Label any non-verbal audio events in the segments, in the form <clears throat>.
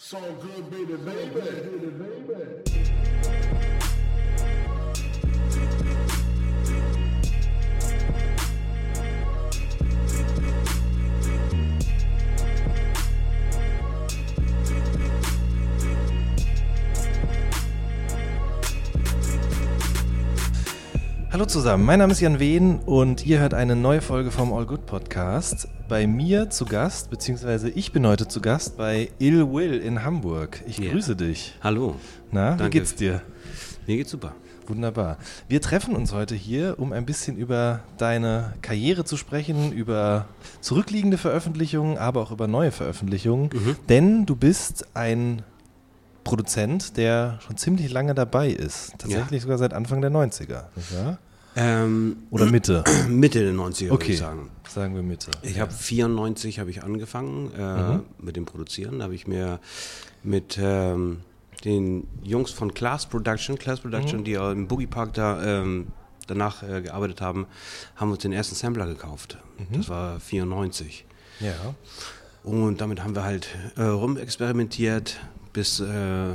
So good, baby, baby, baby. Hallo zusammen, mein Name ist Jan Wehn und ihr hört eine neue Folge vom All Good Podcast. Bei mir zu Gast, beziehungsweise ich bin heute zu Gast bei Ill Will in Hamburg. Ich yeah. grüße dich. Hallo. Na, Danke. wie geht's dir? Mir geht's super. Wunderbar. Wir treffen uns heute hier, um ein bisschen über deine Karriere zu sprechen, über zurückliegende Veröffentlichungen, aber auch über neue Veröffentlichungen. Mhm. Denn du bist ein Produzent, der schon ziemlich lange dabei ist. Tatsächlich ja. sogar seit Anfang der 90er, nicht wahr? Ähm, Oder Mitte? <clears throat> Mitte der 90er, okay. würde ich sagen. Sagen wir Mitte. Ich ja. habe 94 habe ich angefangen äh, mhm. mit dem Produzieren. Da habe ich mir mit ähm, den Jungs von Class Production, Class Production, mhm. die im Boogie Park da ähm, danach äh, gearbeitet haben, haben uns den ersten Sampler gekauft. Mhm. Das war 94. Ja. Und damit haben wir halt äh, rumexperimentiert, bis äh,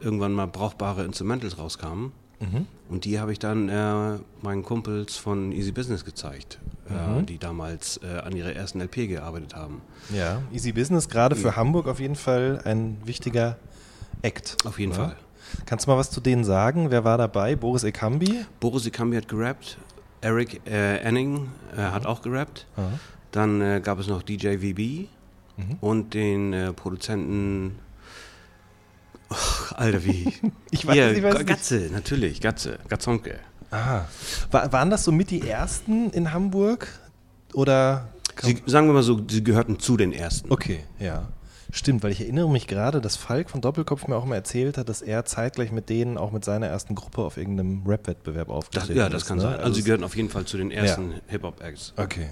irgendwann mal brauchbare Instrumentals rauskamen. Mhm. Und die habe ich dann äh, meinen Kumpels von Easy Business gezeigt, äh, mhm. die damals äh, an ihrer ersten LP gearbeitet haben. Ja, Easy Business, gerade für ja. Hamburg auf jeden Fall ein wichtiger Act. Auf jeden ja. Fall. Kannst du mal was zu denen sagen? Wer war dabei? Boris Ekambi? Boris Ekambi hat gerappt. Eric äh, Enning äh, mhm. hat auch gerappt. Dann gab es noch DJ VB mhm. und den Produzenten Och, Alter, wie? <laughs> ich weiß, Hier, ich weiß Gatze, nicht. natürlich, Gatze, Gatzonke. Aha. War, waren das so mit die ersten in Hamburg? Oder? Sie, sagen wir mal so, sie gehörten zu den ersten. Okay, ja. Stimmt, weil ich erinnere mich gerade, dass Falk von Doppelkopf mir auch mal erzählt hat, dass er zeitgleich mit denen auch mit seiner ersten Gruppe auf irgendeinem Rap-Wettbewerb aufgetreten ist. Ja, das kann ne? sein. Also, also sie gehören auf jeden Fall zu den ersten ja. Hip-Hop-Acts. Okay.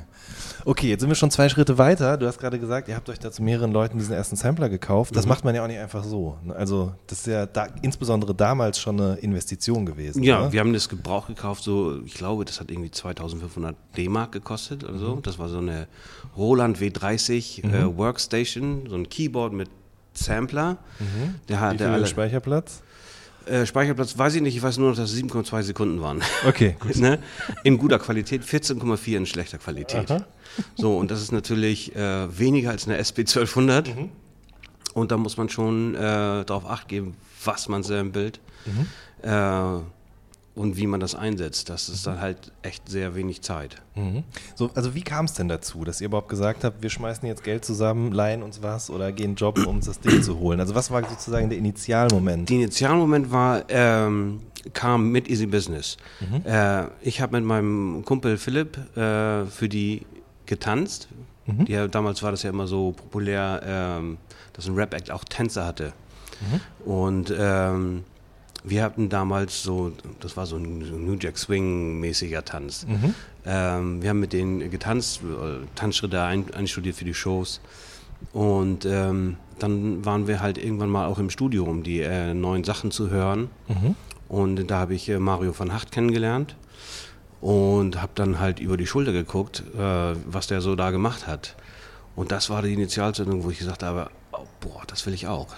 Okay, jetzt sind wir schon zwei Schritte weiter. Du hast gerade gesagt, ihr habt euch da zu mehreren Leuten diesen ersten Sampler gekauft. Das mhm. macht man ja auch nicht einfach so. Ne? Also das ist ja da, insbesondere damals schon eine Investition gewesen. Ja, oder? wir haben das Gebrauch gekauft, so ich glaube, das hat irgendwie 2500 D-Mark gekostet oder so. Mhm. Das war so eine Roland W30 mhm. äh, Workstation, so ein Keyboard mit Sampler. Mhm. Der hat Wie viel der alle, Speicherplatz? Äh, Speicherplatz weiß ich nicht, ich weiß nur noch, dass es 7,2 Sekunden waren. Okay, <laughs> gut. ne? In guter Qualität, 14,4 in schlechter Qualität. Aha. So, und das ist natürlich äh, weniger als eine SP 1200. Mhm. Und da muss man schon äh, darauf acht geben, was man samplet. Mhm. Und wie man das einsetzt. Das ist dann halt echt sehr wenig Zeit. Mhm. So, also wie kam es denn dazu, dass ihr überhaupt gesagt habt, wir schmeißen jetzt Geld zusammen, leihen uns was oder gehen jobben, um uns das Ding zu holen? Also was war sozusagen der Initialmoment? Der Initialmoment war, ähm, kam mit Easy Business. Mhm. Äh, ich habe mit meinem Kumpel Philipp äh, für die getanzt. Mhm. Die, damals war das ja immer so populär, ähm, dass ein Rap-Act auch Tänzer hatte. Mhm. Und ähm, wir hatten damals so, das war so ein, New Jack Swing-mäßiger Tanz. Mhm. Ähm, wir haben mit denen getanzt, äh, Tanzschritte ein, einstudiert für die Shows. Und ähm, dann waren wir halt irgendwann mal auch im Studio, um die äh, neuen Sachen zu hören. Mhm. Und da habe ich äh, Mario van Hacht kennengelernt und habe dann halt über die Schulter geguckt, äh, was der so da gemacht hat. Und das war die Initialzündung, wo ich gesagt habe, oh, boah, das will ich auch.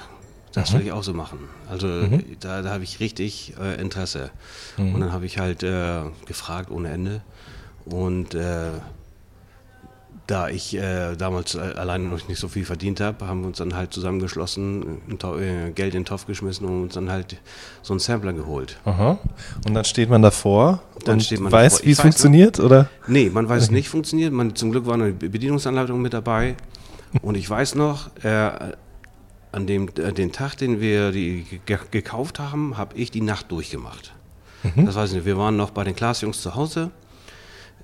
Das mhm. will ich auch so machen. Also mhm. da, da habe ich richtig äh, Interesse. Mhm. Und dann habe ich halt äh, gefragt ohne Ende. Und äh, da ich äh, damals alleine noch nicht so viel verdient habe, haben wir uns dann halt zusammengeschlossen, äh, Geld in den Topf geschmissen und uns dann halt so einen Sampler geholt. Aha. Und dann steht man davor dann und steht man weiß, wie es funktioniert, noch, oder? Nee, man weiß es nicht funktioniert. Man, zum Glück war eine Bedienungsanleitung mit dabei. Und ich weiß noch, äh, an dem äh, den Tag, den wir die gekauft haben, habe ich die Nacht durchgemacht. Mhm. Das weiß ich nicht. Wir waren noch bei den Klaasjungs zu Hause,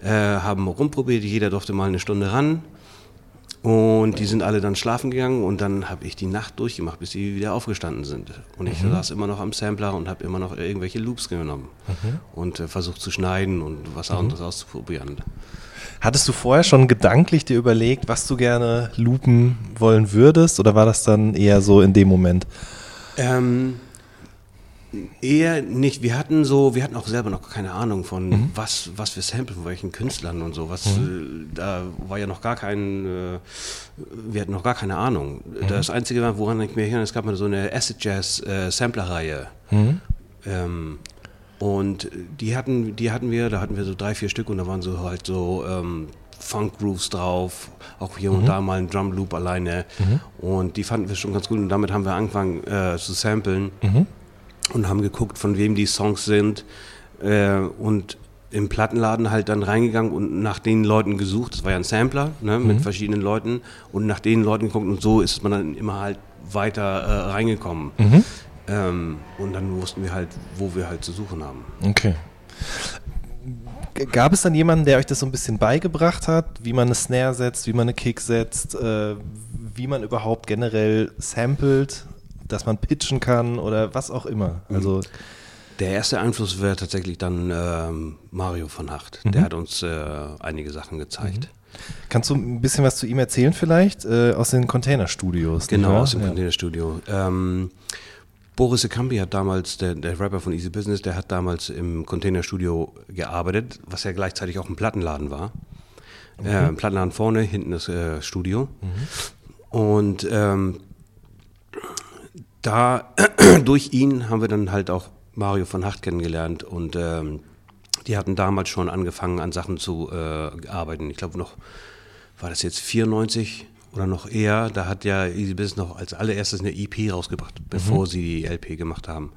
äh, haben rumprobiert, jeder durfte mal eine Stunde ran. Und die sind alle dann schlafen gegangen und dann habe ich die Nacht durchgemacht, bis sie wieder aufgestanden sind. Und ich mhm. saß immer noch am Sampler und habe immer noch irgendwelche Loops genommen mhm. und äh, versucht zu schneiden und was mhm. anderes auszuprobieren. Hattest du vorher schon gedanklich dir überlegt, was du gerne loopen wollen würdest oder war das dann eher so in dem Moment? Ähm, Eher nicht. Wir hatten so, wir hatten auch selber noch keine Ahnung von mhm. was, was wir samplen, von welchen Künstlern und so. Was, mhm. äh, da war ja noch gar kein, äh, wir hatten noch gar keine Ahnung. Mhm. Das Einzige, woran ich mich erinnere, es gab mal so eine Acid Jazz äh, Sampler-Reihe. Mhm. Ähm, und die hatten, die hatten wir, da hatten wir so drei, vier Stück und da waren so halt so ähm, Funk Grooves drauf, auch hier und mhm. da mal ein Drum Loop alleine. Mhm. Und die fanden wir schon ganz gut und damit haben wir angefangen äh, zu samplen. Mhm und haben geguckt, von wem die Songs sind äh, und im Plattenladen halt dann reingegangen und nach den Leuten gesucht. Das war ja ein Sampler ne, mit mhm. verschiedenen Leuten und nach den Leuten geguckt und so ist man dann immer halt weiter äh, reingekommen. Mhm. Ähm, und dann wussten wir halt, wo wir halt zu suchen haben. Okay. Gab es dann jemanden, der euch das so ein bisschen beigebracht hat, wie man eine Snare setzt, wie man eine Kick setzt, äh, wie man überhaupt generell samplet? dass man pitchen kann oder was auch immer. Mhm. Also der erste Einfluss wäre tatsächlich dann ähm, Mario von Hacht. Mhm. Der hat uns äh, einige Sachen gezeigt. Mhm. Kannst du ein bisschen was zu ihm erzählen vielleicht äh, aus den Containerstudios? Genau, aus dem ja. Containerstudio. Ähm, Boris Ekambi hat damals, der, der, Rapper von Easy Business, der hat damals im Containerstudio gearbeitet, was ja gleichzeitig auch ein Plattenladen war. Mhm. Äh, ein Plattenladen vorne, hinten das äh, Studio. Mhm. Und ähm, da <clears throat> durch ihn haben wir dann halt auch Mario von Hacht kennengelernt und ähm, die hatten damals schon angefangen an Sachen zu äh, arbeiten. Ich glaube noch, war das jetzt 94 oder noch eher, da hat ja Easy Business noch als allererstes eine EP rausgebracht, bevor mhm. sie die LP gemacht haben.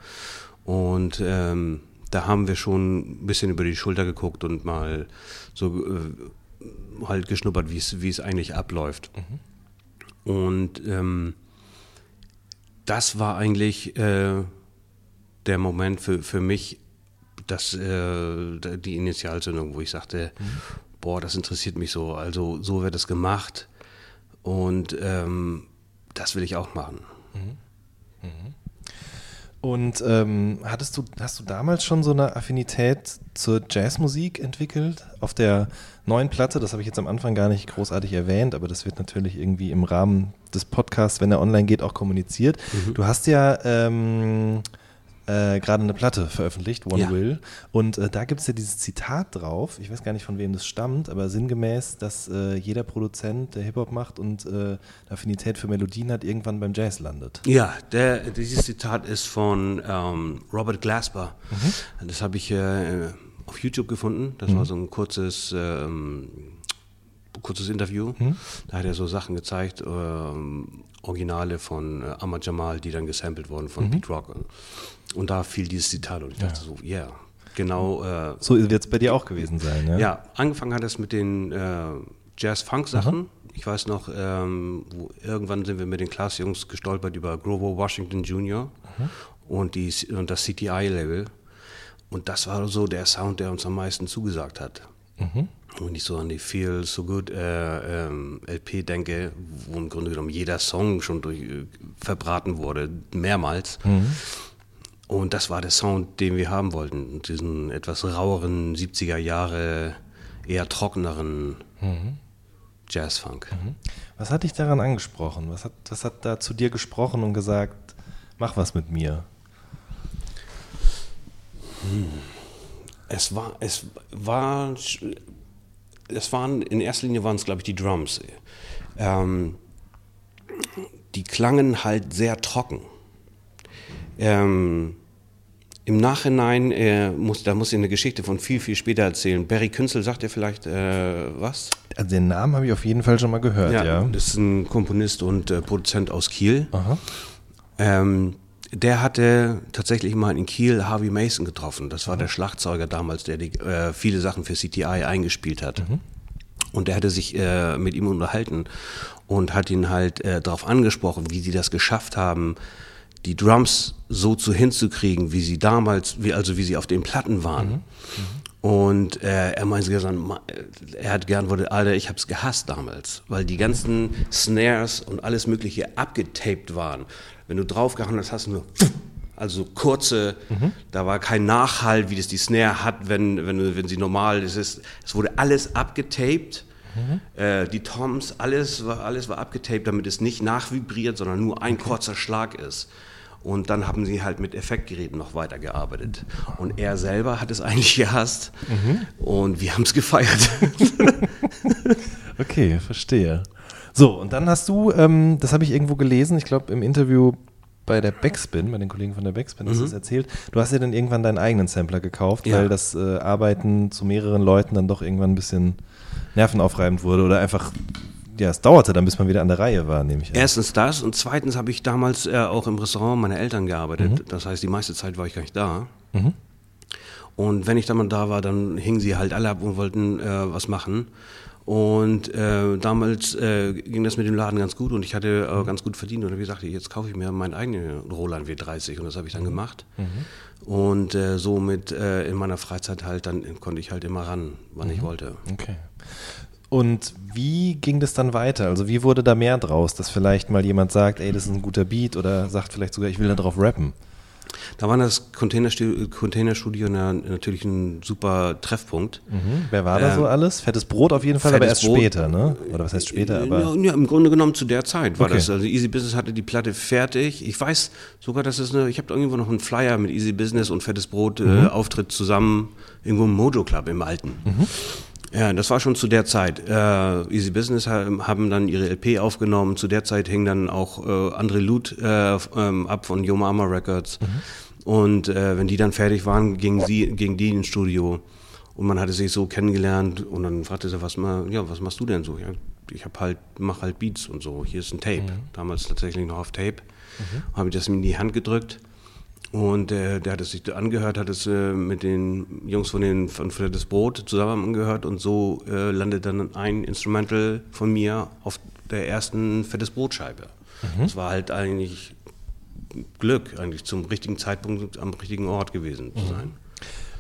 Und ähm, da haben wir schon ein bisschen über die Schulter geguckt und mal so äh, halt geschnuppert, wie es eigentlich abläuft. Mhm. Und ähm, das war eigentlich äh, der Moment für, für mich, dass äh, die Initialzündung, wo ich sagte, mhm. boah, das interessiert mich so. Also so wird es gemacht und ähm, das will ich auch machen. Mhm. Mhm. Und ähm, hattest du, hast du damals schon so eine Affinität zur Jazzmusik entwickelt? Auf der neuen Platte, das habe ich jetzt am Anfang gar nicht großartig erwähnt, aber das wird natürlich irgendwie im Rahmen des Podcasts, wenn er online geht, auch kommuniziert. Mhm. Du hast ja ähm, äh, gerade eine Platte veröffentlicht, One ja. Will. Und äh, da gibt es ja dieses Zitat drauf, ich weiß gar nicht, von wem das stammt, aber sinngemäß, dass äh, jeder Produzent, der Hip-Hop macht und äh, Affinität für Melodien hat, irgendwann beim Jazz landet. Ja, der, dieses Zitat ist von ähm, Robert Glasper. Mhm. Das habe ich äh, auf YouTube gefunden. Das mhm. war so ein kurzes ähm, kurzes Interview. Hm? Da hat er so Sachen gezeigt, ähm, Originale von äh, Ahmad Jamal, die dann gesampelt wurden von mhm. Pete Rock. Und da fiel dieses Zitat und ich dachte ja. so, ja, yeah, genau. Äh, so wird es bei dir auch gewesen sein, ja? Ja, angefangen hat es mit den äh, Jazz-Funk-Sachen. Mhm. Ich weiß noch, ähm, wo, irgendwann sind wir mit den Klassjungs gestolpert über Grover Washington Jr. Mhm. und, die, und das CTI-Label. Und das war so der Sound, der uns am meisten zugesagt hat. Mhm. Wenn ich so an die Feel So Good äh, ähm, LP denke, wo im Grunde genommen jeder Song schon durch, äh, verbraten wurde, mehrmals. Mhm. Und das war der Sound, den wir haben wollten. Diesen etwas raueren 70er Jahre, eher trockeneren mhm. Jazzfunk. Mhm. Was hat dich daran angesprochen? Was hat, was hat da zu dir gesprochen und gesagt, mach was mit mir? Hm. Es war, es war es waren, in erster Linie waren es, glaube ich, die Drums. Ähm, die klangen halt sehr trocken. Ähm, Im Nachhinein, äh, muss, da muss ich eine Geschichte von viel, viel später erzählen. Barry Künzel sagt dir vielleicht äh, was? Also den Namen habe ich auf jeden Fall schon mal gehört, ja. ja. Das ist ein Komponist und äh, Produzent aus Kiel. Ähm, der hatte tatsächlich mal in Kiel Harvey Mason getroffen. Das war mhm. der Schlagzeuger damals, der die, äh, viele Sachen für CTI eingespielt hat. Mhm. Und der hatte sich äh, mit ihm unterhalten und hat ihn halt äh, darauf angesprochen, wie sie das geschafft haben, die Drums so zu hinzukriegen, wie sie damals, wie, also wie sie auf den Platten waren. Mhm. Und äh, er meinte gesagt, er hat gern wurde, Alter, ich hab's gehasst damals, weil die ganzen Snares und alles Mögliche abgetaped waren. Wenn du draufgehauen hast, hast du nur also kurze, mhm. da war kein Nachhall, wie das die Snare hat, wenn, wenn, wenn sie normal ist. Es wurde alles abgetaped. Mhm. Äh, die Toms, alles war, alles war abgetaped, damit es nicht nachvibriert, sondern nur ein okay. kurzer Schlag ist. Und dann haben sie halt mit Effektgeräten noch weitergearbeitet. Und er selber hat es <laughs> eigentlich gehasst. Mhm. Und wir haben es gefeiert. <laughs> okay, verstehe. So, und dann hast du, ähm, das habe ich irgendwo gelesen, ich glaube im Interview bei der Backspin, bei den Kollegen von der Backspin, hast du mhm. das erzählt. Du hast dir dann irgendwann deinen eigenen Sampler gekauft, ja. weil das äh, Arbeiten zu mehreren Leuten dann doch irgendwann ein bisschen nervenaufreibend wurde oder einfach ja, es dauerte dann, bis man wieder an der Reihe war, nehme ich an. Erstens das und zweitens habe ich damals äh, auch im Restaurant meiner Eltern gearbeitet. Mhm. Das heißt, die meiste Zeit war ich gar nicht da. Mhm. Und wenn ich dann mal da war, dann hingen sie halt alle ab und wollten äh, was machen. Und äh, damals äh, ging das mit dem Laden ganz gut und ich hatte äh, ganz gut verdient. Und wie gesagt, jetzt kaufe ich mir meinen eigenen Roland W30 und das habe ich dann mhm. gemacht. Mhm. Und äh, somit äh, in meiner Freizeit halt, dann konnte ich halt immer ran, wann mhm. ich wollte. Okay. Und wie ging das dann weiter? Also wie wurde da mehr draus, dass vielleicht mal jemand sagt, ey, das ist ein guter Beat oder sagt vielleicht sogar, ich will da drauf rappen? Da war das Containerstudio, Containerstudio natürlich ein super Treffpunkt. Mhm. Wer war da so ähm, alles? Fettes Brot auf jeden Fall, aber erst Brot. später, ne? Oder was heißt später? Aber ja, ja, im Grunde genommen zu der Zeit war okay. das. Also Easy Business hatte die Platte fertig. Ich weiß sogar, dass es eine, ich habe irgendwo noch einen Flyer mit Easy Business und Fettes Brot äh, mhm. äh, Auftritt zusammen irgendwo im Mojo Club im Alten. Mhm. Ja, das war schon zu der Zeit. Äh, Easy Business haben dann ihre LP aufgenommen. Zu der Zeit hing dann auch äh, André Loot äh, ähm, ab von Yo Mama Records. Mhm. Und äh, wenn die dann fertig waren, gingen, sie, gingen die ins Studio. Und man hatte sich so kennengelernt und dann fragte sie, was, mal, ja, was machst du denn so? Ja, ich hab halt, mach halt Beats und so. Hier ist ein Tape. Mhm. Damals tatsächlich noch auf Tape. Mhm. Habe ich das in die Hand gedrückt. Und äh, der hat es sich angehört, hat es äh, mit den Jungs von, den, von Freddes Brot zusammen angehört und so äh, landet dann ein Instrumental von mir auf der ersten Fettes Brotscheibe. Mhm. Das war halt eigentlich Glück, eigentlich zum richtigen Zeitpunkt am richtigen Ort gewesen zu mhm. sein.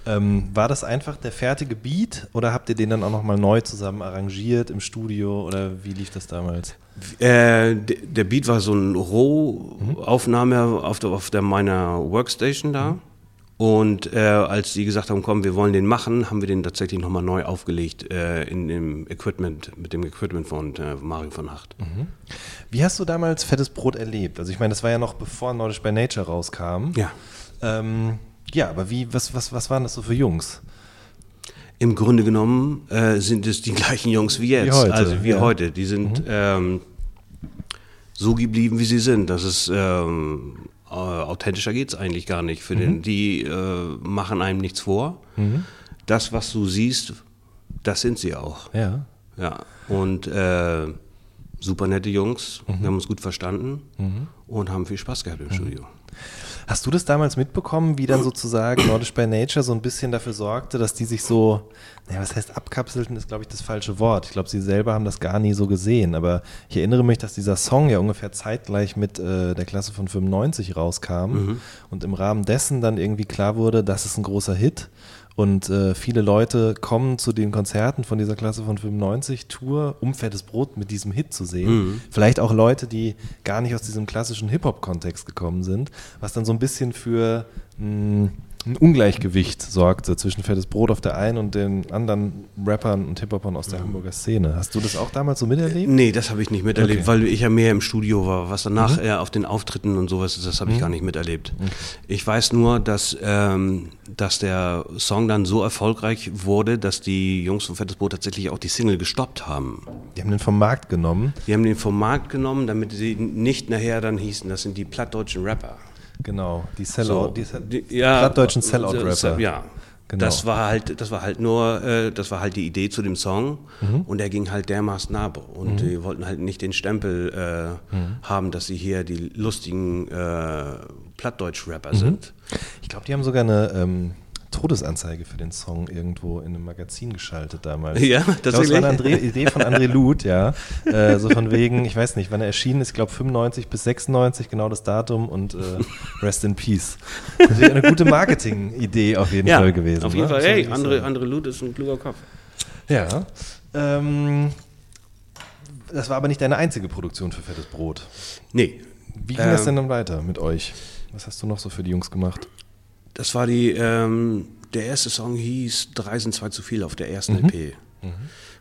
Ähm, war das einfach der fertige Beat oder habt ihr den dann auch nochmal neu zusammen arrangiert im Studio oder wie lief das damals? Äh, der Beat war so eine Rohaufnahme mhm. auf, der, auf der meiner Workstation da. Mhm. Und äh, als die gesagt haben, komm, wir wollen den machen, haben wir den tatsächlich nochmal neu aufgelegt äh, in dem Equipment, mit dem Equipment von äh, Mario von Hacht. Mhm. Wie hast du damals Fettes Brot erlebt? Also ich meine, das war ja noch bevor Nordisch by Nature rauskam. Ja. Ähm, ja, aber wie, was, was, was waren das so für Jungs? Im Grunde genommen äh, sind es die gleichen Jungs wie jetzt, wie heute, also wie ja. heute. Die sind mhm. ähm, so geblieben, wie sie sind. Das ist ähm, äh, authentischer geht es eigentlich gar nicht. Für mhm. den, die äh, machen einem nichts vor. Mhm. Das, was du siehst, das sind sie auch. Ja. Ja. Und äh, super nette Jungs, mhm. wir haben uns gut verstanden mhm. und haben viel Spaß gehabt im mhm. Studio. Hast du das damals mitbekommen, wie dann sozusagen Nordisch by Nature so ein bisschen dafür sorgte, dass die sich so, naja, was heißt abkapselten, ist glaube ich das falsche Wort. Ich glaube, sie selber haben das gar nie so gesehen. Aber ich erinnere mich, dass dieser Song ja ungefähr zeitgleich mit äh, der Klasse von 95 rauskam mhm. und im Rahmen dessen dann irgendwie klar wurde, das ist ein großer Hit. Und äh, viele Leute kommen zu den Konzerten von dieser Klasse von 95 Tour, um fettes Brot mit diesem Hit zu sehen. Mhm. Vielleicht auch Leute, die gar nicht aus diesem klassischen Hip-Hop-Kontext gekommen sind, was dann so ein bisschen für mh, hm, ein Ungleichgewicht sorgte zwischen Fettes Brot auf der einen und den anderen Rappern und Hip-Hopern aus der mhm. Hamburger Szene. Hast du das auch damals so miterlebt? Nee, das habe ich nicht miterlebt, okay. weil ich ja mehr im Studio war. Was danach mhm. eher auf den Auftritten und sowas ist, das habe ich mhm. gar nicht miterlebt. Okay. Ich weiß nur, dass, ähm, dass der Song dann so erfolgreich wurde, dass die Jungs von Fettes Brot tatsächlich auch die Single gestoppt haben. Die haben den vom Markt genommen? Die haben den vom Markt genommen, damit sie nicht nachher dann hießen, das sind die plattdeutschen Rapper. Genau, die Sellout, so, die, die ja, plattdeutschen Sellout-Rapper. Ja, Genau. Das war halt, das war halt nur, äh, das war halt die Idee zu dem Song mhm. und der ging halt dermaßen ab und mhm. die wollten halt nicht den Stempel äh, mhm. haben, dass sie hier die lustigen äh, Plattdeutsch-Rapper mhm. sind. Ich glaube, die haben sogar eine ähm, Todesanzeige für den Song irgendwo in einem Magazin geschaltet damals. Ja, das war eine André, <laughs> Idee von André Luth, ja. Äh, so von wegen, ich weiß nicht, wann er erschienen ist, ich glaube 95 bis 96, genau das Datum und äh, Rest in Peace. Das wäre eine gute Marketing-Idee auf jeden ja, Fall gewesen. Auf jeden ne? Fall, hey, André, André Luth ist ein kluger Kopf. Ja. Ähm, das war aber nicht deine einzige Produktion für Fettes Brot. Nee. Wie ging ähm, das denn dann weiter mit euch? Was hast du noch so für die Jungs gemacht? Das war die, ähm, der erste Song hieß Drei sind zwei zu viel auf der ersten mhm. LP mhm.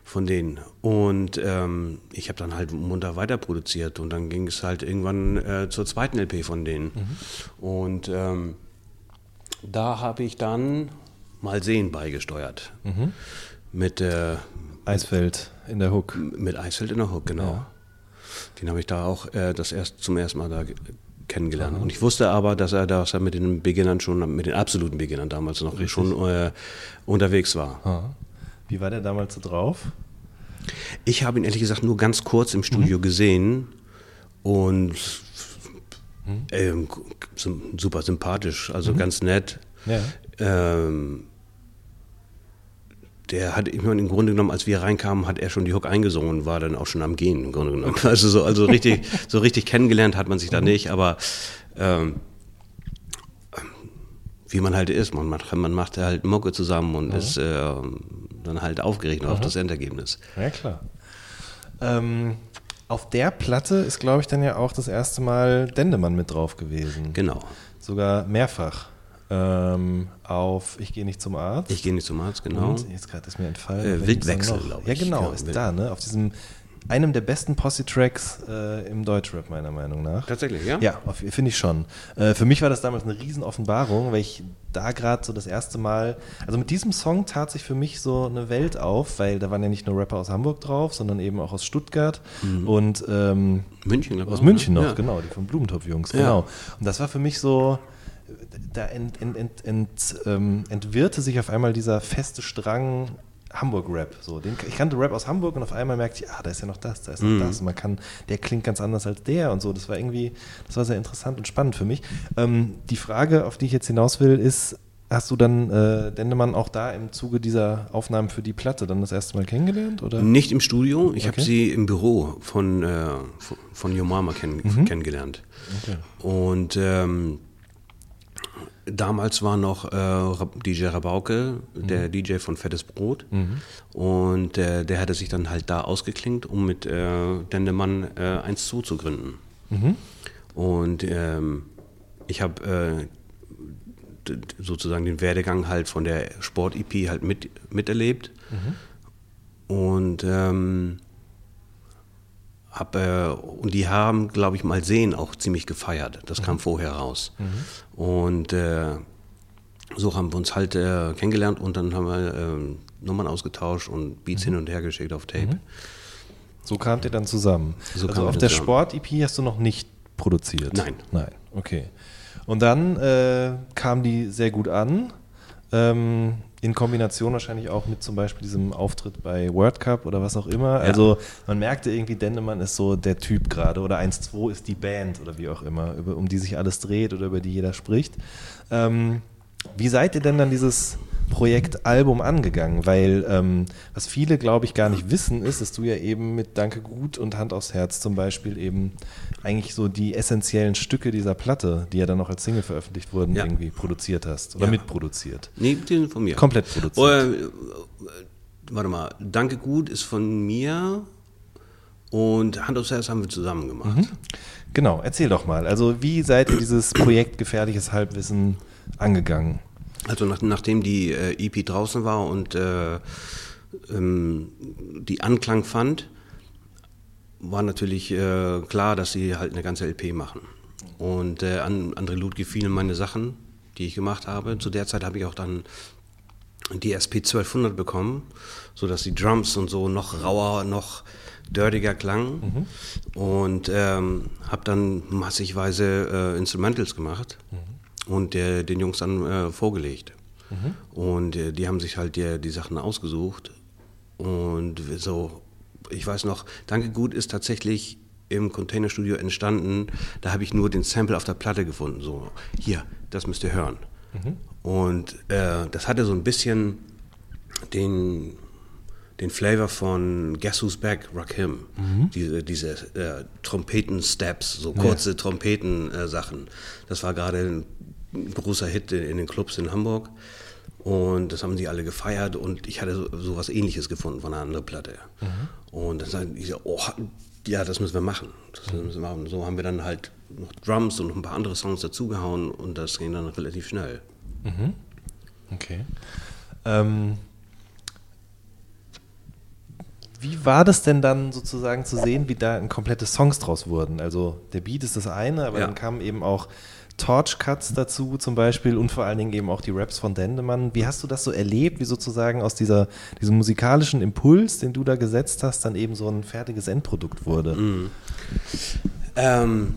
von denen. Und ähm, ich habe dann halt munter weiter produziert und dann ging es halt irgendwann äh, zur zweiten LP von denen. Mhm. Und ähm, da habe ich dann mal sehen beigesteuert. Mhm. Mit äh, Eisfeld in der Hook. Mit Eisfeld in der Hook, genau. Ja. Den habe ich da auch äh, das erst zum ersten Mal da kennengelernt. Mhm. Und ich wusste aber, dass er, dass er mit den Beginnern schon, mit den absoluten Beginnern damals noch Richtig. schon äh, unterwegs war. Mhm. Wie war der damals so drauf? Ich habe ihn ehrlich gesagt nur ganz kurz im Studio mhm. gesehen und äh, super sympathisch, also mhm. ganz nett. Ja. Ähm, der hat, ich meine, im Grunde genommen, als wir reinkamen, hat er schon die Hook eingesungen und war dann auch schon am Gehen, im Grunde genommen. <laughs> Also so, also richtig, so richtig kennengelernt hat man sich da mhm. nicht, aber ähm, wie man halt ist, man macht, man macht halt Mucke zusammen und mhm. ist äh, dann halt aufgeregt mhm. auf das Endergebnis. Ja, klar. Ähm, auf der Platte ist, glaube ich, dann ja auch das erste Mal Dendemann mit drauf gewesen. Genau. Sogar mehrfach ähm, auf Ich gehe nicht zum Arzt. Ich gehe nicht zum Arzt, genau. Und jetzt gerade ist mir entfallen. Äh, Wildwechsel, glaube ich. Ja, genau, ja, ist Wild. da, ne? Auf diesem einem der besten Posse-Tracks äh, im Deutschrap, meiner Meinung nach. Tatsächlich, ja? Ja, finde ich schon. Äh, für mich war das damals eine Riesenoffenbarung, weil ich da gerade so das erste Mal, also mit diesem Song tat sich für mich so eine Welt auf, weil da waren ja nicht nur Rapper aus Hamburg drauf, sondern eben auch aus Stuttgart mhm. und ähm, München, aus auch, München ne? noch, ja. genau, die von Blumentopf-Jungs, genau. Ja. Und das war für mich so, da ent, ent, ent, ent ähm, entwirrte sich auf einmal dieser feste Strang Hamburg-Rap. So, ich kannte Rap aus Hamburg und auf einmal merkte ich, ah, da ist ja noch das, da ist noch mm. das. Und man kann, der klingt ganz anders als der und so. Das war irgendwie, das war sehr interessant und spannend für mich. Ähm, die Frage, auf die ich jetzt hinaus will, ist, hast du dann äh, Dendemann auch da im Zuge dieser Aufnahmen für die Platte dann das erste Mal kennengelernt? Oder? Nicht im Studio, ich okay. habe sie im Büro von, äh, von Yo Mama kenn mhm. kennengelernt. Okay. Und ähm, Damals war noch äh, DJ Rabauke, mhm. der DJ von Fettes Brot. Mhm. Und äh, der hatte sich dann halt da ausgeklinkt, um mit äh, Dendemann äh, eins zuzugründen. Mhm. Und ähm, ich habe äh, sozusagen den Werdegang halt von der Sport-EP halt mit, miterlebt. Mhm. Und ähm, hab, äh, und die haben, glaube ich, mal sehen auch ziemlich gefeiert. Das mhm. kam vorher raus. Mhm. Und äh, so haben wir uns halt äh, kennengelernt und dann haben wir ähm, Nummern ausgetauscht und Beats mhm. hin und her geschickt auf Tape. Mhm. So kamt ihr dann zusammen. So also auf der Sport-EP hast du noch nicht produziert? Nein. Nein, okay. Und dann äh, kam die sehr gut an. Ähm, in Kombination wahrscheinlich auch mit zum Beispiel diesem Auftritt bei World Cup oder was auch immer. Ja. Also man merkte irgendwie, Dendemann ist so der Typ gerade oder 1-2 ist die Band oder wie auch immer, über, um die sich alles dreht oder über die jeder spricht. Ähm, wie seid ihr denn dann dieses Projekt Album angegangen? Weil ähm, was viele, glaube ich, gar nicht wissen, ist, dass du ja eben mit Danke gut und Hand aufs Herz zum Beispiel eben eigentlich so die essentiellen Stücke dieser Platte, die ja dann noch als Single veröffentlicht wurden, ja. irgendwie produziert hast oder ja. mitproduziert. Nee, die sind von mir. Komplett produziert. Oder, äh, warte mal, Danke gut ist von mir und Hand aufs Herz haben wir zusammen gemacht. Mhm. Genau, erzähl doch mal. Also wie seid ihr dieses Projekt Gefährliches Halbwissen angegangen? Also nach, nachdem die äh, EP draußen war und äh, ähm, die Anklang fand, war natürlich äh, klar, dass sie halt eine ganze LP machen. Und äh, an André Luth gefielen meine Sachen, die ich gemacht habe. Zu der Zeit habe ich auch dann die SP 1200 bekommen, sodass die Drums und so noch rauer, noch dirtiger klangen. Mhm. Und ähm, habe dann massigweise äh, Instrumentals gemacht. Mhm und der, den Jungs dann äh, vorgelegt. Mhm. Und äh, die haben sich halt die, die Sachen ausgesucht. Und so, ich weiß noch, Danke Gut ist tatsächlich im Containerstudio entstanden. Da habe ich nur den Sample auf der Platte gefunden. So, hier, das müsst ihr hören. Mhm. Und äh, das hatte so ein bisschen den, den Flavor von Guess Who's Back, Rakim. Mhm. Diese, diese äh, Trompeten-Steps, so kurze ja. Trompeten-Sachen. das war gerade ein großer Hit in, in, den Clubs in Hamburg. Und das haben sie alle gefeiert und ich hatte so, so was ähnliches gefunden von einer anderen Platte. Mhm. Und dann sagte ich, so, oh, ja, das müssen wir machen. Das müssen wir machen. So haben wir dann halt noch Drums und noch ein paar andere Songs dazugehauen und das ging dann relativ schnell. Mhm. Okay. Ähm, wie war das denn dann sozusagen zu sehen, wie da ein komplette Songs draus wurden? Also der Beat ist das eine, aber ja. dann kamen eben auch Torch-Cuts dazu zum Beispiel und vor allen Dingen eben auch die Raps von Dendemann. Wie hast du das so erlebt, wie sozusagen aus dieser, diesem musikalischen Impuls, den du da gesetzt hast, dann eben so ein fertiges Endprodukt wurde? Mhm. Ähm,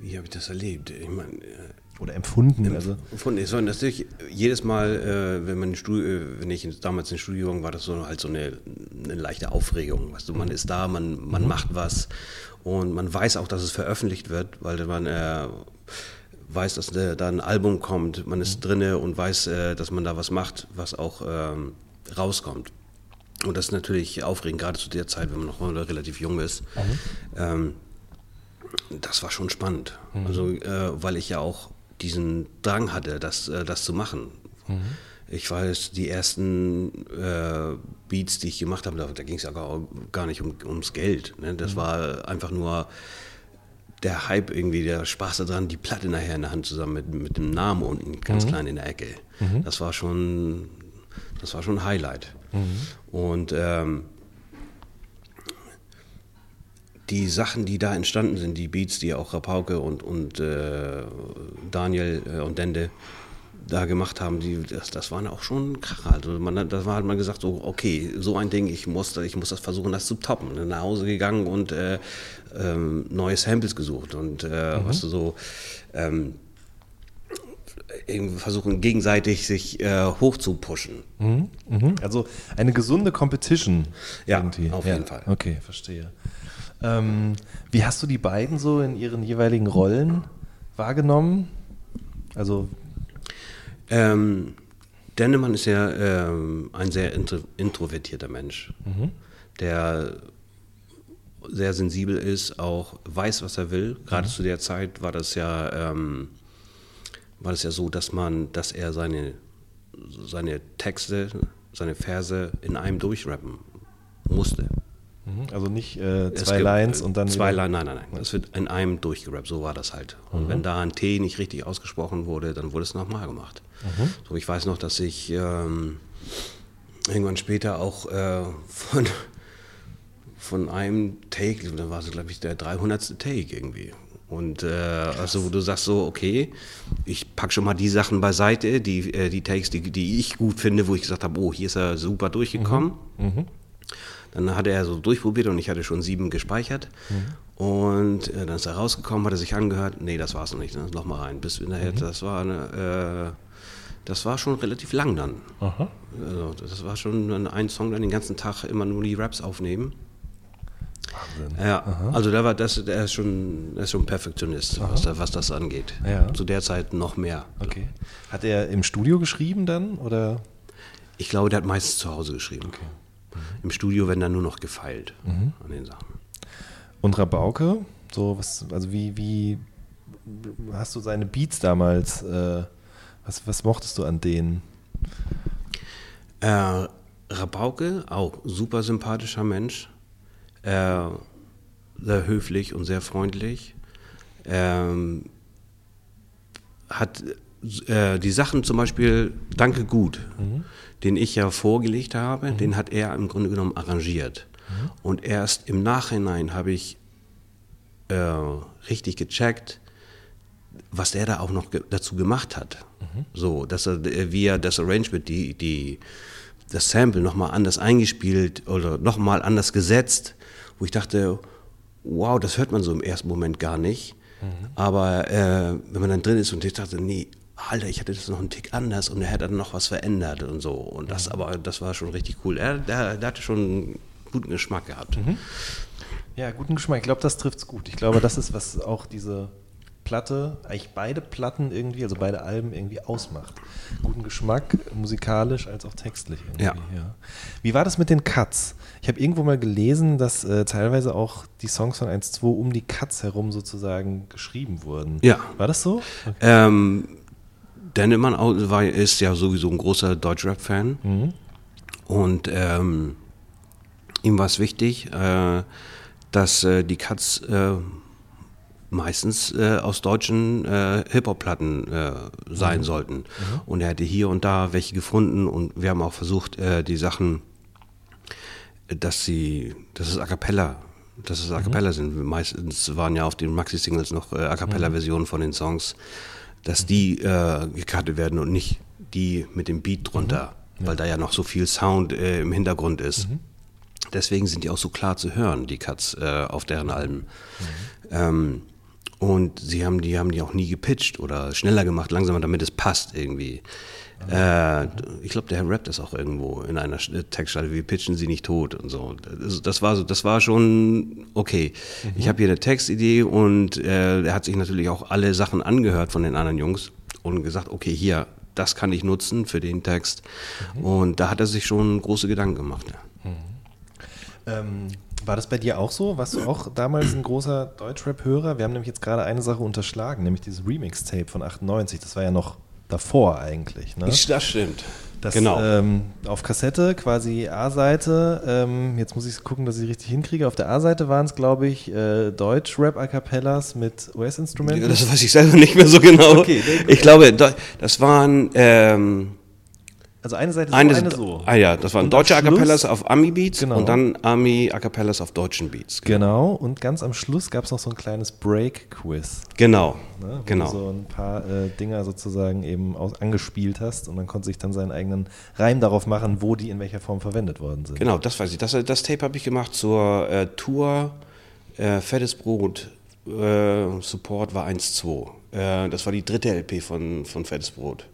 wie habe ich das erlebt? Ich meine, äh, oder empfunden? Also. Empfunden. War natürlich jedes Mal, äh, wenn man Studio, äh, wenn ich damals in Studio war, das so halt so eine, eine leichte Aufregung. Weißt du, man ist da, man, man mhm. macht was und man weiß auch, dass es veröffentlicht wird, weil man äh, weiß, dass da ein Album kommt, man ist mhm. drinne und weiß, äh, dass man da was macht, was auch ähm, rauskommt. Und das ist natürlich aufregend, gerade zu der Zeit, wenn man noch relativ jung ist. Mhm. Ähm, das war schon spannend. Mhm. Also, äh, weil ich ja auch diesen Drang hatte, das, äh, das zu machen. Ich weiß, die ersten äh, Beats, die ich gemacht habe, da, da ging es ja gar, gar nicht um, ums Geld. Ne? Das mhm. war einfach nur der Hype irgendwie, der Spaß daran, die Platte nachher in der Hand zusammen mit, mit dem Namen unten ganz mhm. klein in der Ecke. Mhm. Das war schon, das war schon ein Highlight. Mhm. Und ähm, die Sachen, die da entstanden sind, die Beats, die auch Rapauke und, und äh, Daniel äh, und Dende da gemacht haben, die, das, das waren auch schon Kracher. Also man, da war halt mal gesagt, so, okay, so ein Ding, ich muss, ich muss das versuchen, das zu toppen. Dann nach Hause gegangen und äh, ähm, neue Samples gesucht und äh, mhm. was du so ähm, versuchen gegenseitig sich äh, hoch zu pushen. Mhm. Mhm. Also eine gesunde Competition. Ja, irgendwie. auf jeden ja. Fall. Okay, verstehe. Ähm, wie hast du die beiden so in ihren jeweiligen Rollen wahrgenommen? Also ähm, Dennemann ist ja ähm, ein sehr intro introvertierter Mensch, mhm. der sehr sensibel ist, auch weiß, was er will. Gerade mhm. zu der Zeit war das ja ähm, war das ja so, dass man, dass er seine seine Texte, seine Verse in einem durchrappen musste. Mhm. Also nicht äh, zwei Lines und dann. Zwei Lines, nein, nein, nein. Das wird in einem durchgerappt, so war das halt. Und mhm. wenn da ein T nicht richtig ausgesprochen wurde, dann wurde es nochmal gemacht. Mhm. So, ich weiß noch, dass ich ähm, irgendwann später auch äh, von, von einem Take, da war es, glaube ich, der 300. Take irgendwie. Und äh, also wo du sagst so, okay, ich packe schon mal die Sachen beiseite, die, äh, die Takes, die, die ich gut finde, wo ich gesagt habe, oh, hier ist er super durchgekommen. Mhm. Dann hatte er so durchprobiert und ich hatte schon sieben gespeichert. Mhm. Und äh, dann ist er rausgekommen, hat er sich angehört. Nee, das war es noch nicht. Dann noch mal rein. Bis hinterher, mhm. das war eine, äh, das war schon relativ lang dann. Aha. Also, das war schon ein Song, dann den ganzen Tag immer nur die Raps aufnehmen. Wahnsinn. Ja, Aha. also der war das, der ist schon, der ist schon Perfektionist, was, was, das angeht. Ja. Zu der Zeit noch mehr. Okay. Hat er im Studio geschrieben dann oder? Ich glaube, der hat meistens zu Hause geschrieben. Okay. Im Studio werden dann nur noch gefeilt mhm. an den Sachen. Und Rabauke, so was, also wie, wie hast du seine Beats damals, äh, was, was mochtest du an denen? Äh, Rabauke, auch super sympathischer Mensch, äh, sehr höflich und sehr freundlich. Ähm, hat äh, die Sachen zum Beispiel Danke gut. Mhm den ich ja vorgelegt habe, mhm. den hat er im Grunde genommen arrangiert. Mhm. Und erst im Nachhinein habe ich äh, richtig gecheckt, was der da auch noch ge dazu gemacht hat. Mhm. So, dass er, äh, wie er das Arrangement, die, die, das Sample nochmal anders eingespielt oder nochmal anders gesetzt, wo ich dachte, wow, das hört man so im ersten Moment gar nicht. Mhm. Aber äh, wenn man dann drin ist und ich dachte, nee, Alter, ich hatte das noch einen Tick anders und er hat dann noch was verändert und so. Und das mhm. aber, das war schon richtig cool. Er, der, der hatte schon einen guten Geschmack gehabt. Mhm. Ja, guten Geschmack. Ich glaube, das trifft es gut. Ich glaube, das ist, was auch diese Platte, eigentlich beide Platten irgendwie, also beide Alben irgendwie ausmacht. Guten Geschmack, musikalisch als auch textlich irgendwie. Ja. Ja. Wie war das mit den Cuts? Ich habe irgendwo mal gelesen, dass äh, teilweise auch die Songs von 1-2 um die Cuts herum sozusagen geschrieben wurden. Ja. War das so? Okay. Ähm, Dennemann war, ist ja sowieso ein großer Deutschrap-Fan. Mhm. Und ähm, ihm war es wichtig, äh, dass äh, die Cuts äh, meistens äh, aus deutschen äh, Hip-Hop-Platten äh, sein sollten. Und er hätte hier und da welche gefunden und wir haben auch versucht, die Sachen, dass sie, dass es A Cappella, dass es A Cappella sind. Meistens waren ja auf den Maxi-Singles noch äh, A Cappella-Versionen von den Songs, dass die äh, gecuttet werden und nicht die mit dem Beat drunter, weil da ja noch so viel Sound äh, im Hintergrund ist. Deswegen sind die auch so klar zu hören, die Cuts äh, auf deren Alben. Ähm, und sie haben die, haben die auch nie gepitcht oder schneller gemacht, langsamer, damit es passt irgendwie. Äh, ich glaube, der Herr rappt das auch irgendwo in einer Sch- Textstelle, wir pitchen sie nicht tot und so. Das, das war so, das war schon okay. Ich habe hier eine Textidee und äh, er hat sich natürlich auch alle Sachen angehört von den anderen Jungs und gesagt, okay, hier, das kann ich nutzen für den Text. Und da hat er sich schon große Gedanken gemacht. Ja. Ähm, war das bei dir auch so? Warst du auch damals ein großer Deutschrap-Hörer? Wir haben nämlich jetzt gerade eine Sache unterschlagen, nämlich dieses Remix-Tape von 98. Das war ja noch davor eigentlich. Ne? Das stimmt. Das, genau. ähm, auf Kassette quasi A-Seite. Ähm, jetzt muss ich gucken, dass ich richtig hinkriege. Auf der A-Seite waren es, glaube ich, äh, Deutsch-Rap-A-Cappellas mit US-Instrumenten. Ja, das weiß ich selber nicht mehr so genau. Okay, ich glaube, da- das waren ähm, also eine Seite so, eine, eine, so. Ah ja, das waren Und deutsche A Schluss- Cappellas auf Ami Beats Genau. und dann Ami A Cappellas auf deutschen Beats. Genau. Und ganz am Schluss gab es noch so ein kleines Break-Quiz. Genau. Ne, wo genau. du so ein paar äh, Dinger sozusagen eben aus, angespielt hast und man konnte sich dann seinen eigenen Reim darauf machen, wo die in welcher Form verwendet worden sind. Genau, das weiß ich. Das, das Tape habe ich gemacht zur äh, Tour äh, Fettes Brot. Äh, Support war 1-2. Äh, das war die dritte LP von, von Fettes Brot.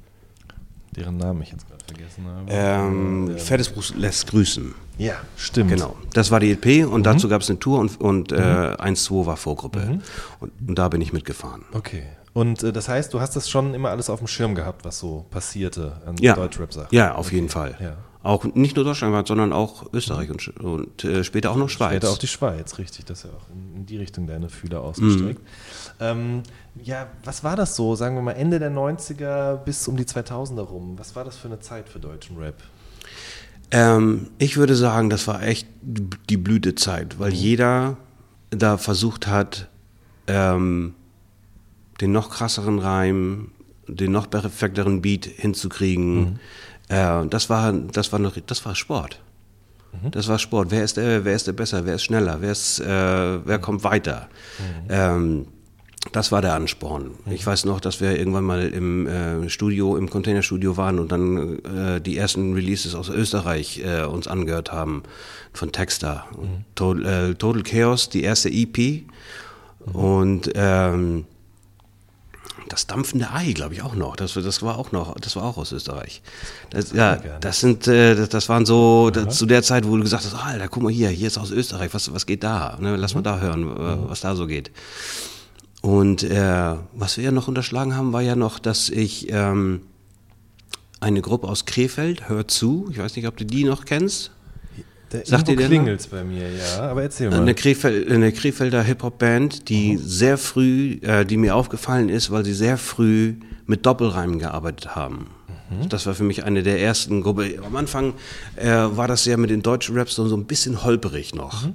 Deren Namen ich jetzt gerade vergessen habe. Ähm, Äh, Fettes Brot lässt grüßen. ja, stimmt. Genau, das war die LP und Mhm. dazu gab es eine Tour und, und äh, 1-2 war Vorgruppe. Und, und da bin ich mitgefahren. Okay. Und äh, das heißt, du hast das schon immer alles auf dem Schirm gehabt, was so passierte an Ja, Deutschrap-Sachen. ja auf jeden Fall. Ja. Auch nicht nur Deutschland, sondern auch Österreich und, und äh, später auch noch Schweiz. Später auch die Schweiz, richtig. Das ist ja auch in, in die Richtung deine Fühler ausgestreckt. Mhm. Ähm, ja, was war das so, sagen wir mal Ende der 90er bis um die 2000er rum? Was war das für eine Zeit für deutschen Rap? Ähm, ich würde sagen, das war echt die Blütezeit, weil jeder da versucht hat, ähm, den noch krasseren Reim, den noch perfekteren Beat hinzukriegen. Äh, das war, das war noch, das war Sport. Das war Sport. Wer ist der, wer ist der besser? Wer ist schneller? Wer ist, äh, wer kommt weiter? Ähm, das war der Ansporn. Ich weiß noch, dass wir irgendwann mal im äh, Studio, im Containerstudio waren und dann äh, die ersten Releases aus Österreich äh, uns angehört haben von Texter. Total, äh, Total Chaos, die erste EP und ähm, das dampfende Ei, glaube ich auch noch. Das, das war auch noch, das war auch aus Österreich. Das, ja, das sind, äh, das, das waren so das, zu der Zeit, wo du gesagt hast, Alter, guck mal hier, hier ist aus Österreich, was, was geht da? Ne, lass mal da hören, äh, was da so geht. Und äh, was wir ja noch unterschlagen haben, war ja noch, dass ich ähm, eine Gruppe aus Krefeld, hör zu, ich weiß nicht, ob du die noch kennst. Der Sagt ihr klingelt's bei mir, ja, aber erzähl mal. Eine, Krefeld, eine Krefelder Hip-Hop-Band, die sehr früh, äh, die mir aufgefallen ist, weil sie sehr früh mit Doppelreimen gearbeitet haben. Das war für mich eine der ersten Gruppen. Am Anfang äh, war das ja mit den deutschen Raps so, so ein bisschen holperig noch.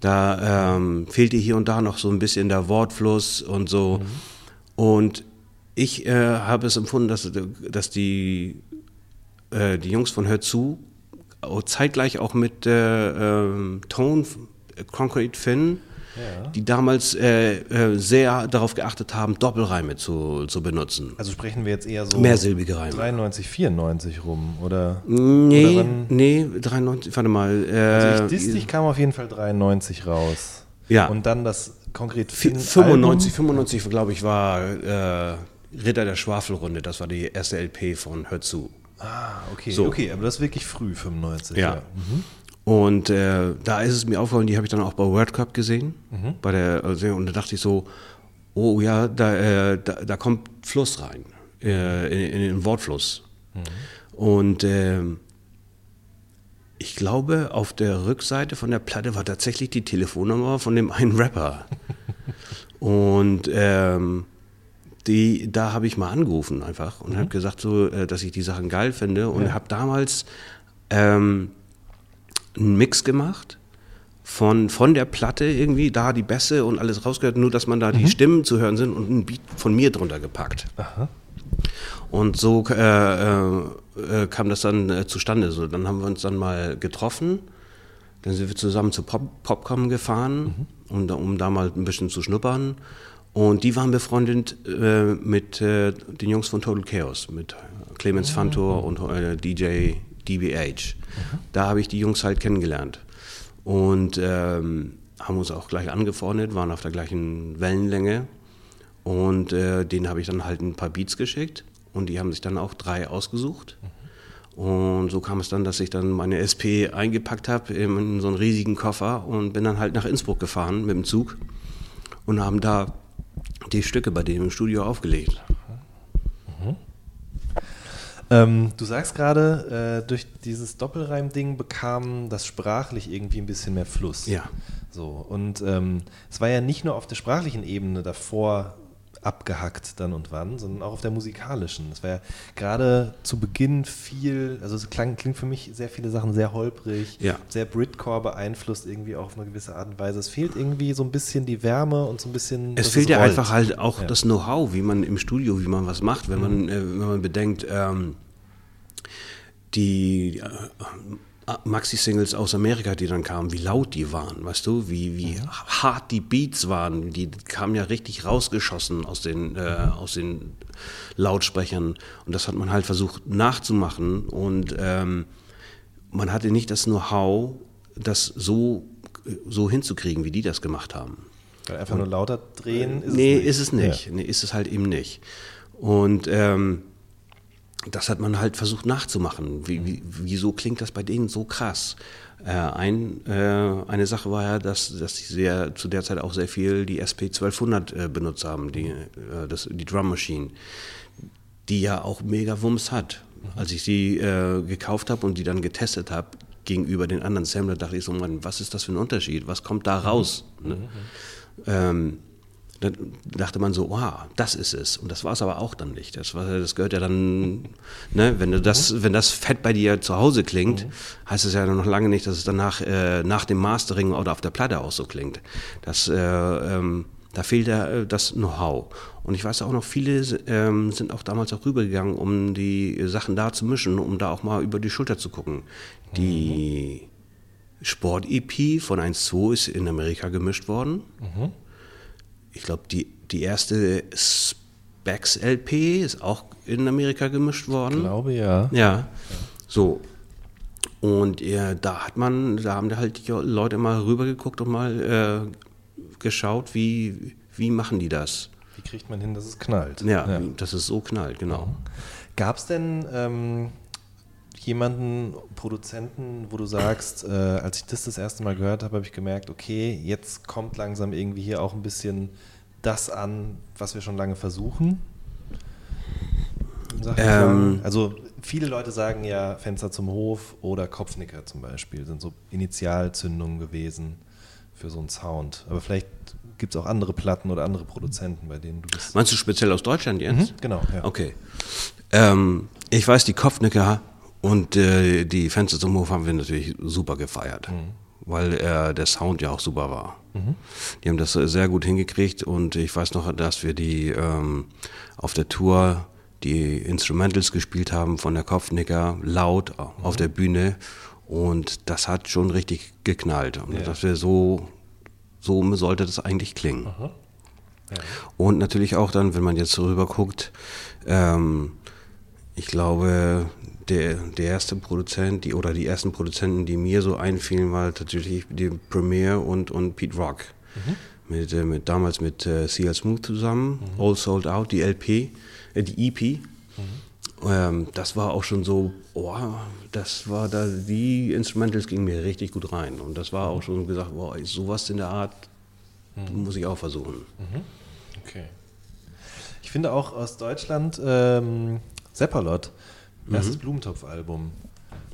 Da ähm, fehlte hier und da noch so ein bisschen der Wortfluss und so. Und ich äh, habe es empfunden, dass, dass die, äh, die Jungs von Hör zu auch zeitgleich auch mit äh, ähm, Tone, äh, Concrete Finn, Ja. die damals äh, äh, sehr darauf geachtet haben, Doppelreime zu, zu benutzen. also sprechen wir jetzt eher so Mehrsilbige Reime. 93, 94 rum, oder? Nee, Oder nee, 93, warte mal. Äh, Also ich, Distig kam auf jeden Fall 93 raus. Ja. Und dann das konkret vi- Finn 95, Album. 95, glaube ich, war äh, Ritter der Schwafelrunde. Das war die erste LP von Hör zu. Ah, okay, So. okay, aber das ist wirklich früh, 95. Ja. Und äh, da ist es mir aufgefallen, die habe ich dann auch bei World Cup gesehen. Bei der, also, und da dachte ich so, oh ja, da, äh, da, da, kommt Fluss rein, äh, in, in, den Wortfluss. Mhm. Und äh, ich glaube, auf der Rückseite von der Platte war tatsächlich die Telefonnummer von dem einen Rapper. <laughs> Und ähm, die, da habe ich mal angerufen einfach und mhm. habe gesagt, so, äh, dass ich die Sachen geil finde und ja. habe damals ähm, einen Mix gemacht von, von der Platte irgendwie, da die Bässe und alles rausgehört, nur dass man da mhm. die Stimmen zu hören sind und ein Beat von mir drunter gepackt. Aha. Und so äh, äh, äh, kam das dann äh, zustande. So, dann haben wir uns dann mal getroffen, dann sind wir zusammen zu Pop Popcom gefahren, mhm. um, um da mal ein bisschen zu schnuppern. Und die waren befreundet äh, mit äh, den Jungs von Total Chaos, mit Clemens oh. Fantor und DJ DBH. Mhm. Da habe ich die Jungs halt kennengelernt. Und ähm, haben uns auch gleich angefreundet, waren auf der gleichen Wellenlänge. Und äh, denen habe ich dann halt ein paar Beats geschickt. Und die haben sich dann auch drei ausgesucht. Mhm. Und so kam es dann, dass ich dann meine SP eingepackt habe in so einen riesigen Koffer und bin dann halt nach Innsbruck gefahren mit dem Zug und haben da die Stücke bei denen im Studio aufgelegt. Ähm, du sagst gerade, äh, durch dieses Doppelreim-Ding bekam das sprachlich irgendwie ein bisschen mehr Fluss. Ja. So, und ähm, es war ja nicht nur auf der sprachlichen Ebene davor abgehackt dann und wann, sondern auch auf der musikalischen. Es war ja gerade zu Beginn viel, also es klang, klingt für mich sehr viele Sachen sehr holprig, ja. sehr Britcore beeinflusst irgendwie auch auf eine gewisse Art und Weise. Es fehlt irgendwie so ein bisschen die Wärme und so ein bisschen. Es fehlt ja einfach halt auch ja. das Know-how, wie man im Studio, wie man was macht, wenn man, mhm. äh, wenn man bedenkt, ähm, die äh, Maxi-Singles aus Amerika, die dann kamen, wie laut die waren, weißt du, wie, wie mhm. hart die Beats waren, die kamen ja richtig rausgeschossen aus den, äh, aus den Lautsprechern und das hat man halt versucht nachzumachen und ähm, man hatte nicht das Know-how, das so, so hinzukriegen, wie die das gemacht haben. Weil einfach nur lauter drehen ist nee, es nicht. ist es nicht. Ja. Nee, ist es halt eben nicht. Und ähm, das hat man halt versucht nachzumachen. Wie, wie, wieso klingt das bei denen so krass? Äh, ein, äh, eine Sache war ja, dass, dass sie sehr, zu der Zeit auch sehr viel die SP 1200 äh, benutzt haben, die, äh, das, die Drum Machine, die ja auch mega Wumms hat. Als ich sie äh, gekauft habe und die dann getestet habe gegenüber den anderen Sampler, dachte ich so, Mann, was ist das für ein Unterschied? Was kommt da raus? Mhm. Ne? Ähm, dann dachte man so, wow, das ist es. Und das war es aber auch dann nicht. Das, war, das gehört ja dann, ne, wenn du das, wenn das Fett bei dir zu Hause klingt, mhm. heißt es ja noch lange nicht, dass es danach äh, nach dem Mastering oder auf der Platte auch so klingt. Das, äh, ähm, da fehlt ja äh, das Know-how. Und ich weiß auch noch, viele ähm, sind auch damals auch rübergegangen, um die Sachen da zu mischen, um da auch mal über die Schulter zu gucken. Die mhm. Sport-EP von 1.2 ist in Amerika gemischt worden. Mhm ich glaube, die, die erste Specs LP ist auch in Amerika gemischt worden. Ich glaube ja. Ja. So. Und ja, da hat man, da haben halt die Leute mal rübergeguckt und mal äh, geschaut, wie, wie machen die das? Wie kriegt man hin, dass es knallt? Ja, ja. dass es so knallt, genau. Gab es denn ähm, jemanden, Produzenten, wo du sagst, äh, als ich das das erste Mal gehört habe, habe ich gemerkt, okay, jetzt kommt langsam irgendwie hier auch ein bisschen das an, was wir schon lange versuchen? Ähm, also viele Leute sagen ja Fenster zum Hof oder Kopfnicker zum Beispiel sind so Initialzündungen gewesen für so einen Sound. Aber vielleicht gibt es auch andere Platten oder andere Produzenten, bei denen du bist. Meinst du speziell aus Deutschland jetzt? Mhm, genau, ja. Okay. Ähm, ich weiß, die Kopfnicker und äh, die Fenster zum Hof haben wir natürlich super gefeiert, mhm. weil äh, der Sound ja auch super war. Mhm. Die haben das sehr gut hingekriegt und ich weiß noch, dass wir die ähm, auf der Tour die Instrumentals gespielt haben von der Kopfnicker laut mhm. auf der Bühne und das hat schon richtig geknallt. Und ja. dass wir so, so sollte das eigentlich klingen. Ja. Und natürlich auch dann, wenn man jetzt rüber guckt, ähm, ich glaube, der, der erste Produzent, die oder die ersten Produzenten, die mir so einfielen, war tatsächlich die Premiere und, und Pete Rock. Mhm. Mit, äh, mit, damals mit äh, CL Smooth zusammen, mhm. All Sold Out, die LP, äh, die EP. Mhm. Ähm, das war auch schon so, oh, das war da, die Instrumentals gingen mir richtig gut rein. Und das war auch schon gesagt, boah, sowas in der Art mhm. muss ich auch versuchen. Mhm. Okay. Ich finde auch aus Deutschland ähm, Seppalot, erstes mhm. Blumentopf-Album.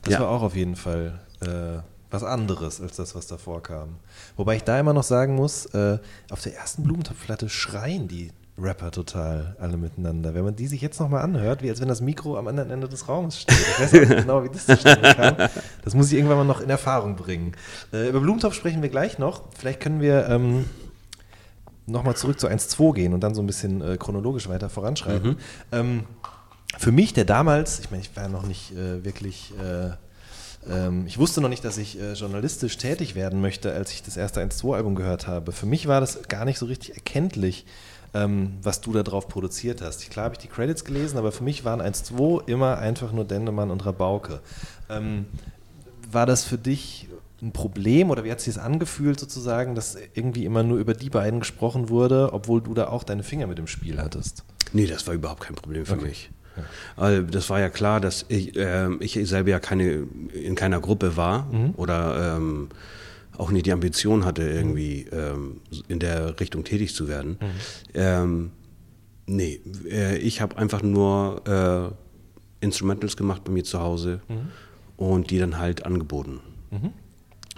Das ja. war auch auf jeden Fall äh, was anderes als das, was davor kam. Wobei ich da immer noch sagen muss, äh, auf der ersten Blumentopfplatte schreien die Rapper total alle miteinander. Wenn man die sich jetzt nochmal anhört, wie als wenn das Mikro am anderen Ende des Raums steht. Ich weiß nicht genau, wie das zustande kam. Das muss ich irgendwann mal noch in Erfahrung bringen. Äh, über Blumentopf sprechen wir gleich noch. Vielleicht können wir ähm, nochmal zurück zu 1.2 gehen und dann so ein bisschen äh, chronologisch weiter voranschreiten. Mhm. Ähm, für mich, der damals, ich meine, ich war noch nicht äh, wirklich äh, ähm, ich wusste noch nicht, dass ich äh, journalistisch tätig werden möchte, als ich das erste 1-2-Album gehört habe. Für mich war das gar nicht so richtig erkenntlich, ähm, was du da drauf produziert hast. Klar habe ich die Credits gelesen, aber für mich waren 1-2 immer einfach nur Dendemann und Rabauke. Ähm, war das für dich ein Problem oder wie hat es sich das angefühlt sozusagen, dass irgendwie immer nur über die beiden gesprochen wurde, obwohl du da auch deine Finger mit im Spiel hattest? Nee, das war überhaupt kein Problem für okay. mich. Also das war ja klar, dass ich, äh, ich selber ja keine, in keiner Gruppe war mhm. oder ähm, auch nicht die Ambition hatte, irgendwie ähm, in der Richtung tätig zu werden. Mhm. Ähm, nee, äh, ich habe einfach nur äh, Instrumentals gemacht bei mir zu Hause mhm. und die dann halt angeboten. Mhm.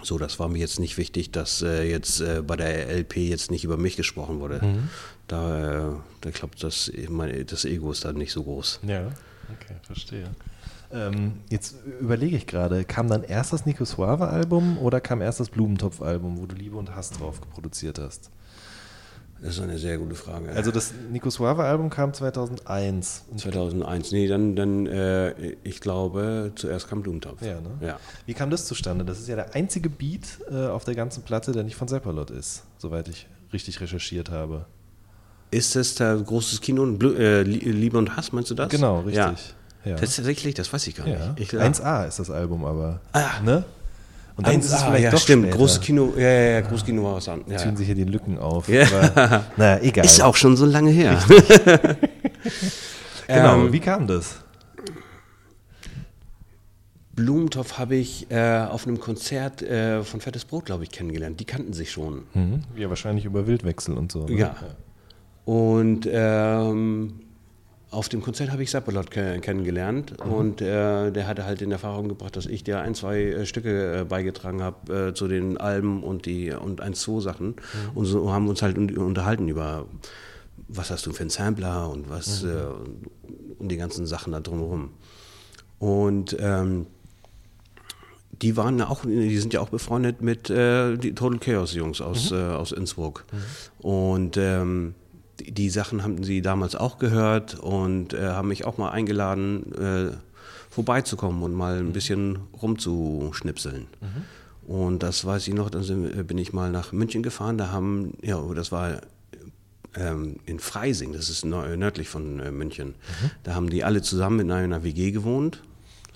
So, das war mir jetzt nicht wichtig, dass äh, jetzt äh, bei der LP jetzt nicht über mich gesprochen wurde. Mhm. Da, äh, da klappt das, mein, das Ego ist dann nicht so groß. Ja, okay, verstehe. Ähm, jetzt überlege ich gerade, kam dann erst das Nico Suave Album oder kam erst das Blumentopf Album, wo du Liebe und Hass drauf produziert hast? Das ist eine sehr gute Frage. Also das Nico Suave Album kam 2001. 2001, nee, dann, dann äh, ich glaube, zuerst kam Blumentopf. Ja, ne? ja. Wie kam das zustande? Das ist ja der einzige Beat äh, auf der ganzen Platte, der nicht von Seppalot ist, soweit ich richtig recherchiert habe. Ist das da großes Kino, äh, Liebe und Hass, meinst du das? Genau, richtig. Ja. Ja. Tatsächlich, das weiß ich gar nicht. Ich, 1A ist das Album aber. Ah. Ne? Und dann 1A, ist es vielleicht ja, doch stimmt. Später. Großes Kino, ja, ja, ja, großes Kino war was an. Ja. Ziehen sich hier die Lücken auf. Ja. Aber, <laughs> naja, egal. Ist auch schon so lange her. <laughs> genau, ähm, wie kam das? Blumentopf habe ich äh, auf einem Konzert äh, von Fettes Brot, glaube ich, kennengelernt. Die kannten sich schon. Mhm. Ja, wahrscheinlich über Wildwechsel und so. Ne? Ja. Und ähm, auf dem Konzert habe ich Seppalot kennengelernt mhm. und äh, der hatte halt in Erfahrung gebracht, dass ich dir ein, zwei äh, Stücke äh, beigetragen habe äh, zu den Alben und die und ein, zwei Sachen mhm. und so haben uns halt unterhalten über was hast du für einen Sampler und was mhm. Äh, und die ganzen Sachen da drumherum. Und ähm, die waren auch, die sind ja auch befreundet mit äh, die Total Chaos Jungs aus, mhm. aus Innsbruck. Mhm. Und ähm, die, Sachen haben sie damals auch gehört und äh, haben mich auch mal eingeladen, äh, vorbeizukommen und mal ein bisschen rumzuschnipseln. Mhm. Und das weiß ich noch, dann sind, äh, bin ich mal nach München gefahren, da haben, ja, das war ähm, in Freising, das ist nördlich von äh, München, mhm. da haben die alle zusammen in einer WG gewohnt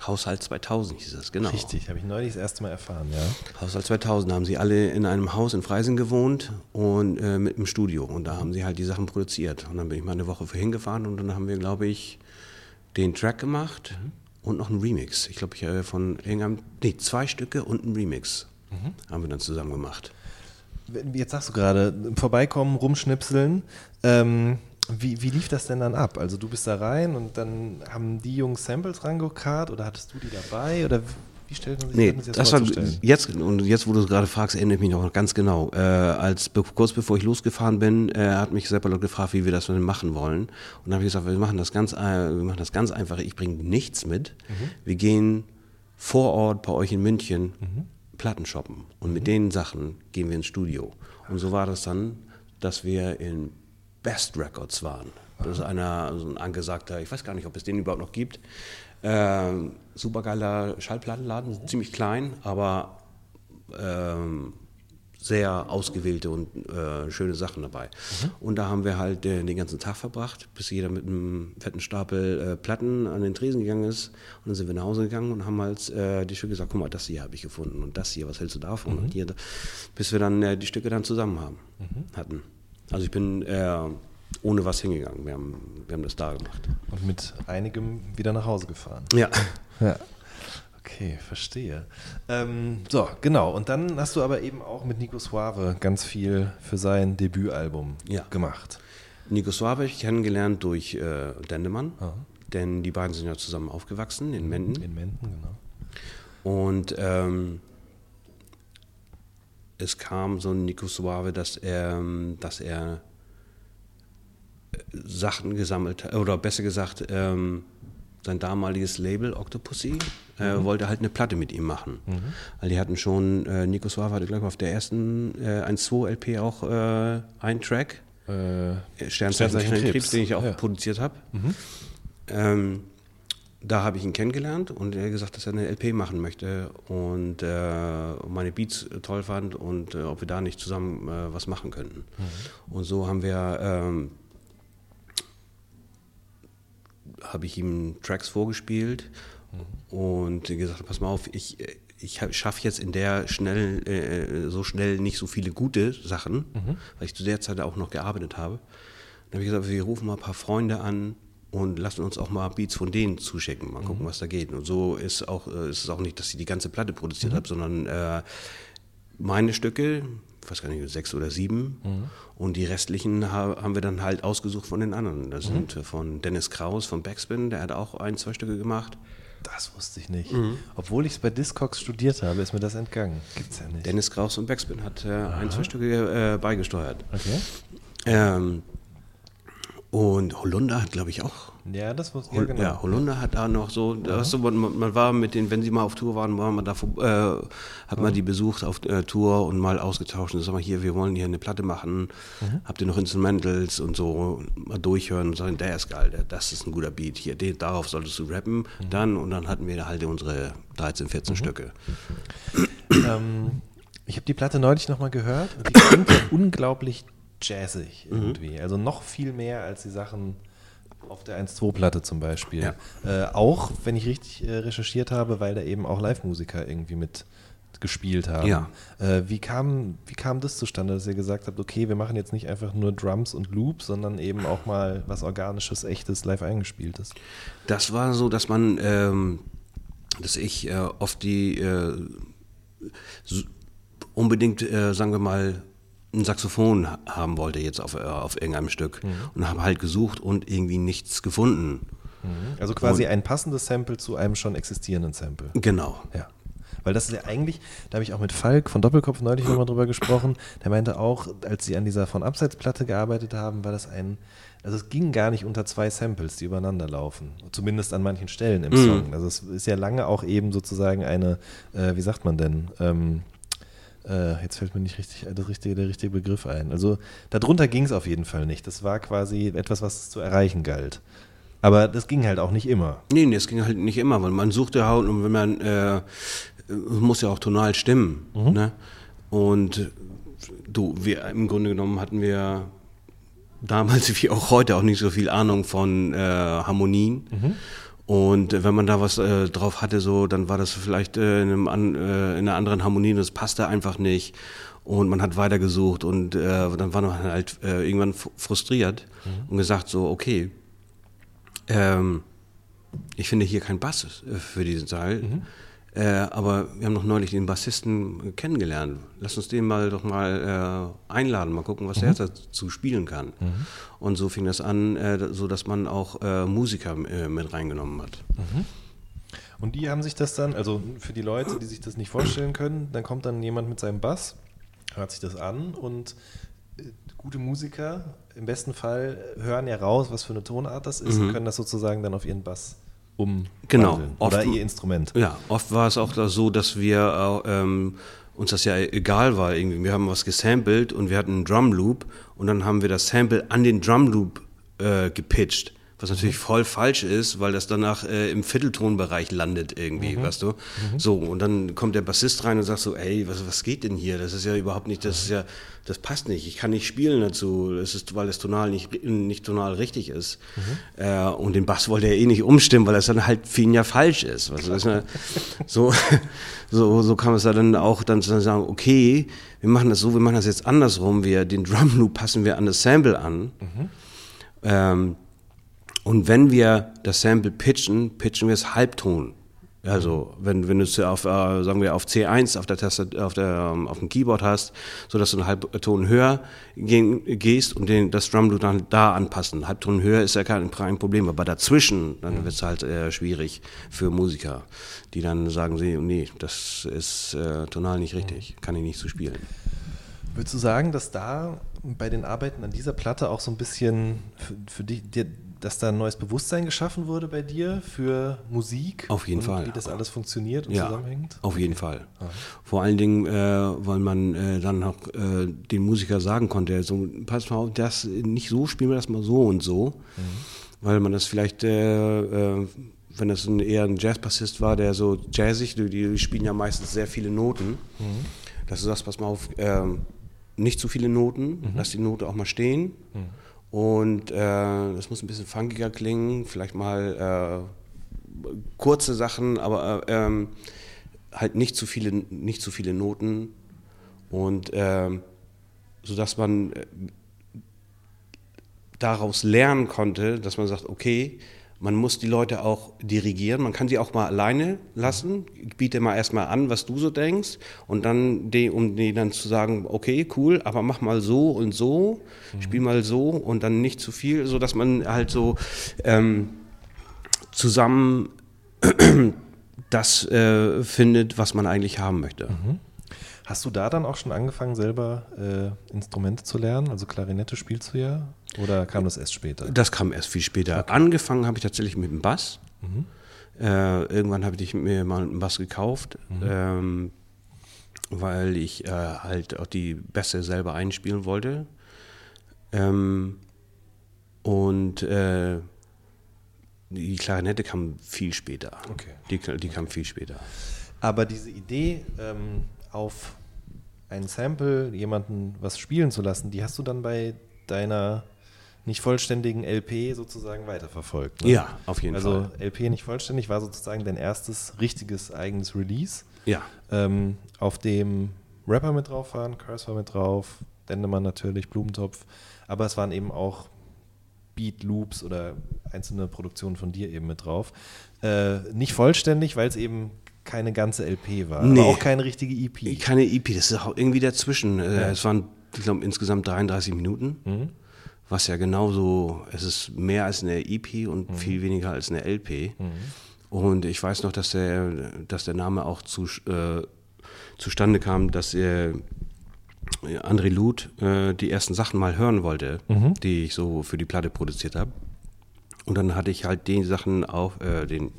Haushalt 2000 hieß das, genau. Richtig, habe ich neulich das erste Mal erfahren, ja. Haushalt 2000 haben sie alle in einem Haus in Freising gewohnt und äh, mit einem Studio. Und da haben sie halt die Sachen produziert. Und dann bin ich mal eine Woche für hingefahren und dann haben wir, glaube ich, den Track gemacht mhm. und noch einen Remix. Ich glaube, ich habe von irgendeinem, nee, zwei Stücke und einen Remix mhm. haben wir dann zusammen gemacht. Jetzt sagst du gerade, vorbeikommen, rumschnipseln. Ähm, wie, wie lief das denn dann ab? Also du bist da rein und dann haben die Jungs Samples rangekarrt oder hattest du die dabei oder wie stellt man sich nee, das, das war jetzt und jetzt, wo du es gerade fragst, erinnere ich mich noch ganz genau. Äh, als kurz bevor ich losgefahren bin, äh, hat mich Seppalot gefragt, wie wir das denn machen wollen. Und dann habe ich gesagt, wir machen das ganz, äh, wir machen das ganz einfach. Ich bringe nichts mit. Mhm. Wir gehen vor Ort bei euch in München mhm. Platten shoppen und mhm. mit den Sachen gehen wir ins Studio. Und so war das dann, dass wir in Best Records waren. Das ist einer, so ein angesagter, ich weiß gar nicht, ob es den überhaupt noch gibt. Ähm, supergeiler Schallplattenladen, ziemlich klein, aber ähm, sehr ausgewählte und äh, schöne Sachen dabei. Mhm. Und da haben wir halt äh, den ganzen Tag verbracht, bis jeder mit einem fetten Stapel äh, Platten an den Tresen gegangen ist. Und dann sind wir nach Hause gegangen und haben halt äh, die Stücke gesagt, guck mal, das hier habe ich gefunden und das hier, was hältst du davon? Mhm. Und hier, bis wir dann äh, die Stücke dann zusammen haben, mhm. hatten. Also ich bin äh, ohne was hingegangen. Wir haben, wir haben das da gemacht. Und mit einigem wieder nach Hause gefahren. Ja. <laughs> ja. Okay, verstehe. Ähm, so, genau. Und dann hast du aber eben auch mit Nico Suave ganz viel für sein Debütalbum ja. gemacht. Nico Suave habe ich kennengelernt durch äh, Dendemann, denn die beiden sind ja zusammen aufgewachsen in Menden. In Menden, genau. Und ähm, es kam so ein Nico Suave, dass er, ähm, dass er äh, Sachen gesammelt hat, oder besser gesagt, ähm, sein damaliges Label Octopussy äh, Mhm. wollte halt eine Platte mit ihm machen. Weil die hatten schon, äh, Nico Suave hatte, glaube ich, auf der ersten äh, 1-2 LP auch äh, einen Track, Äh, Sternzeichen Krebs, Krebs, den ich auch ja. produziert habe. Ähm, da habe ich ihn kennengelernt und er hat gesagt, dass er eine LP machen möchte und äh, meine Beats äh, toll fand und äh, ob wir da nicht zusammen äh, was machen könnten. Und so haben wir, ähm, habe ich ihm Tracks vorgespielt und gesagt, pass mal auf, ich, ich schaffe jetzt in der schnell, äh, so schnell nicht so viele gute Sachen, weil ich zu der Zeit auch noch gearbeitet habe. Dann habe ich gesagt, wir rufen mal ein paar Freunde an und lassen uns auch mal Beats von denen zuschicken, mal gucken, was da geht. Und so ist, auch, äh, ist es auch nicht, dass ich die ganze Platte produziert habe, sondern äh, meine Stücke, ich weiß gar nicht, sechs oder sieben. Und die restlichen ha haben wir dann halt ausgesucht von den anderen. Das sind äh, von Dennis Kraus von Backspin, der hat auch ein, zwei Stücke gemacht. das wusste ich nicht. Mhm. Obwohl ich es bei Discogs studiert habe, ist mir das entgangen. Gibt's ja nicht. Dennis Kraus von Backspin hat äh, ein, zwei Stücke äh, beigesteuert. okay. Ähm, und Holunder hat, glaube ich, auch. Ja, das Hol ja, genau. ja, Holunder hat da noch so, da hast du, man, man war mit denen, wenn sie mal auf Tour waren, war man da, äh, hat man die besucht auf äh, Tour und mal ausgetauscht und sag mal hier, wir wollen hier eine Platte machen, habt ihr noch Instrumentals und so, mal durchhören und sagen, der ist geil, der, das ist ein guter Beat, hier, den, darauf solltest du rappen, dann und dann hatten wir halt unsere 13, 14 Stücke. Ähm, ich habe die Platte neulich nochmal gehört und die klingt ja <coughs> unglaublich jazzig Mhm. irgendwie. Also noch viel mehr als die Sachen auf der 1-2-Platte zum Beispiel. Ja. Äh, auch, wenn ich richtig äh, recherchiert habe, weil da eben auch Live-Musiker irgendwie mit gespielt haben. Ja. Äh, wie, kam, wie kam das zustande, dass ihr gesagt habt, okay, wir machen jetzt nicht einfach nur Drums und Loops, sondern eben auch mal was Organisches, Echtes, live eingespieltes? Das war so, dass man, ähm, dass ich äh, oft die äh, so- unbedingt, äh, sagen wir mal, ein Saxophon ha- haben wollte jetzt auf, äh, auf irgendeinem Stück und habe halt gesucht und irgendwie nichts gefunden. Also quasi ein passendes Sample zu einem schon existierenden Sample. Genau. Ja. Weil das ist ja eigentlich, da habe ich auch mit Falk von Doppelkopf neulich nochmal drüber gesprochen, der meinte auch, als sie an dieser von Abseitsplatte gearbeitet haben, war das ein, also es ging gar nicht unter zwei Samples, die übereinander laufen. Zumindest an manchen Stellen im Song. Also es ist ja lange auch eben sozusagen eine, äh, wie sagt man denn, ähm, äh, jetzt fällt mir nicht richtig das richtige, der richtige Begriff ein. Also darunter ging es auf jeden Fall nicht. Das war quasi etwas, was zu erreichen galt. Aber das ging halt auch nicht immer. Nee, nee, es ging halt nicht immer, weil man suchte halt und wenn man, äh, muss ja auch tonal stimmen. Ne? Und du, wir, im Grunde genommen hatten wir damals <laughs> wie auch heute auch nicht so viel Ahnung von äh, Harmonien. Und wenn man da was äh, drauf hatte, so, dann war das vielleicht äh, in, an, äh, in einer anderen Harmonie und das passte einfach nicht. Und man hat weitergesucht und äh, dann war man halt äh, irgendwann frustriert und gesagt so, okay, ähm, ich finde hier kein Bass äh, für diesen Teil. Äh, aber wir haben noch neulich den Bassisten kennengelernt. Lass uns den mal doch mal äh, einladen, mal gucken, was der dazu spielen kann. Und so fing das an, äh, so dass man auch äh, Musiker äh, mit reingenommen hat. Und die haben sich das dann, also für die Leute, die sich das nicht vorstellen können, dann kommt dann jemand mit seinem Bass, hört sich das an und gute Musiker im besten Fall hören ja raus, was für eine Tonart das ist und können das sozusagen dann auf ihren Bass umwandeln. Genau. Oder Oft- ihr Instrument. Ja, oft war es auch so, dass wir äh, ähm, uns das ja egal war. Irgendwie. Wir haben was gesampelt und wir hatten einen Drum Loop und dann haben wir das Sample an den Drum Loop äh, gepitcht. Was natürlich voll falsch ist, weil das danach äh, im Vierteltonbereich landet irgendwie, weißt du? So, und dann kommt der Bassist rein und sagt so, ey, was, was geht denn hier? Das ist ja überhaupt nicht, das ist ja, das passt nicht. Ich kann nicht spielen dazu. Das ist, weil das tonal nicht, nicht tonal richtig ist. Äh, und den Bass wollte er eh nicht umstimmen, weil das dann halt für ihn ja falsch ist. Weißt du? Ist ja, so, <laughs> so, so kam es da dann auch dann zu sagen, okay, wir machen das so, wir machen das jetzt andersrum. Wir, den Drum Loop passen wir an das Sample an. Ähm, und wenn wir das Sample pitchen, pitchen wir es Halbton. Also wenn, wenn du es auf, äh, sagen wir, auf C1 auf der Taste, auf, der, ähm, auf dem Keyboard hast, sodass du einen Halbton höher gehen, gehst und den, das Drum du dann da anpassen. Halbton höher ist ja kein, kein Problem, aber dazwischen, dann wird es halt äh, schwierig für Musiker, die dann sagen, sie, nee, das ist äh, tonal nicht richtig, kann ich nicht so spielen. Würdest du sagen, dass da bei den Arbeiten an dieser Platte auch so ein bisschen für, für dich, dir, dass da ein neues Bewusstsein geschaffen wurde bei dir für Musik? Auf jeden und Fall. Wie das alles funktioniert und ja, zusammenhängt? Auf jeden Fall. Vor allen Dingen, äh, weil man äh, dann auch äh, den Musiker sagen konnte, so, pass mal auf, das nicht so, spielen wir das mal so und so. Mhm. Weil man das vielleicht, äh, äh, wenn das ein, eher ein Jazzbassist war, der so jazzig, die, die spielen ja meistens sehr viele Noten, mhm. dass du sagst, pass mal auf, ähm, nicht zu viele Noten, mhm. lass die Note auch mal stehen. Mhm. Und äh, das muss ein bisschen funkiger klingen, vielleicht mal äh, kurze Sachen, aber äh, ähm, halt nicht zu viele, nicht zu viele Noten. Und ähm, sodass man äh, daraus lernen konnte, dass man sagt, okay, man muss die Leute auch dirigieren. Man kann sie auch mal alleine lassen. Ich biete mal erstmal an, was du so denkst. Und dann, die, um denen dann zu sagen, okay, cool, aber mach mal so und so, mhm. spiel mal so und dann nicht zu viel, sodass man halt so ähm, zusammen <clears throat> das äh, findet, was man eigentlich haben möchte. Mhm. Hast du da dann auch schon angefangen, selber äh, Instrumente zu lernen? Also Klarinette spielst du ja? Oder kam das erst später? Das kam erst viel später. Okay. Angefangen habe ich tatsächlich mit dem Bass. Mhm. Äh, irgendwann habe ich mir mal einen Bass gekauft, mhm. ähm, weil ich äh, halt auch die Bässe selber einspielen wollte. Ähm, und äh, die Klarinette kam viel später. Okay. Die, die kam viel später. Aber diese Idee, ähm, auf ein Sample jemanden was spielen zu lassen, die hast du dann bei deiner nicht vollständigen LP sozusagen weiterverfolgt. Ne? Ja, auf jeden also, Fall. Also LP nicht vollständig war sozusagen dein erstes richtiges eigenes Release. Ja. Ähm, auf dem Rapper mit drauf waren, Curse war mit drauf, Dendemann natürlich, Blumentopf, aber es waren eben auch Beat Loops oder einzelne Produktionen von dir eben mit drauf. Äh, nicht vollständig, weil es eben keine ganze LP war. Nee. Aber auch keine richtige EP. Keine EP, das ist auch irgendwie dazwischen. Äh, ja. Es waren, ich glaube, insgesamt 33 Minuten. Mhm. Was ja genauso, es ist mehr als eine EP und mhm. viel weniger als eine LP. Mhm. Und ich weiß noch, dass der, dass der Name auch zu, äh, zustande kam, dass er André Luth äh, die ersten Sachen mal hören wollte, mhm. die ich so für die Platte produziert habe. Und dann hatte ich halt die Sachen auf, äh, den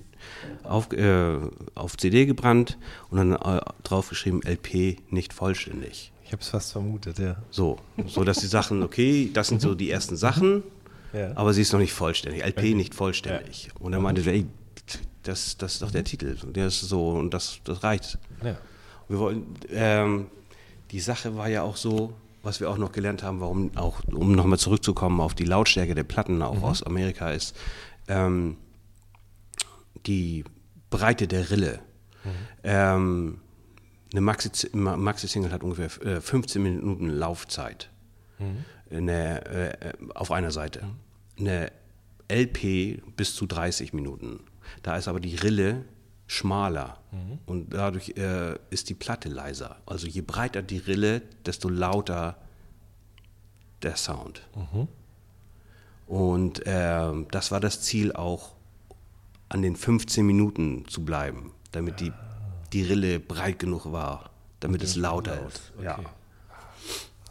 auf, äh, auf CD gebrannt und dann äh, draufgeschrieben LP nicht vollständig. Ich habe es fast vermutet, ja. So, so dass die Sachen, okay, das sind so die ersten Sachen, ja. aber sie ist noch nicht vollständig. LP okay. nicht vollständig. Ja. Und er meinte, ey, das, das ist doch der Titel. Der ist so und das, das reicht. Ja. Wir wollen, ähm, die Sache war ja auch so, was wir auch noch gelernt haben, warum auch, um nochmal zurückzukommen auf die Lautstärke der Platten auch mhm. aus Amerika ist, ähm, die Breite der Rille. Mhm. Ähm, eine Maxi-Single Maxi hat ungefähr äh, 15 Minuten Laufzeit mhm. eine, äh, auf einer Seite. Mhm. Eine LP bis zu 30 Minuten. Da ist aber die Rille schmaler mhm. und dadurch äh, ist die Platte leiser. Also je breiter die Rille, desto lauter der Sound. Mhm. Und äh, das war das Ziel auch an den 15 Minuten zu bleiben, damit die, die Rille breit genug war, damit es lauter laut. ist. Okay. Ja.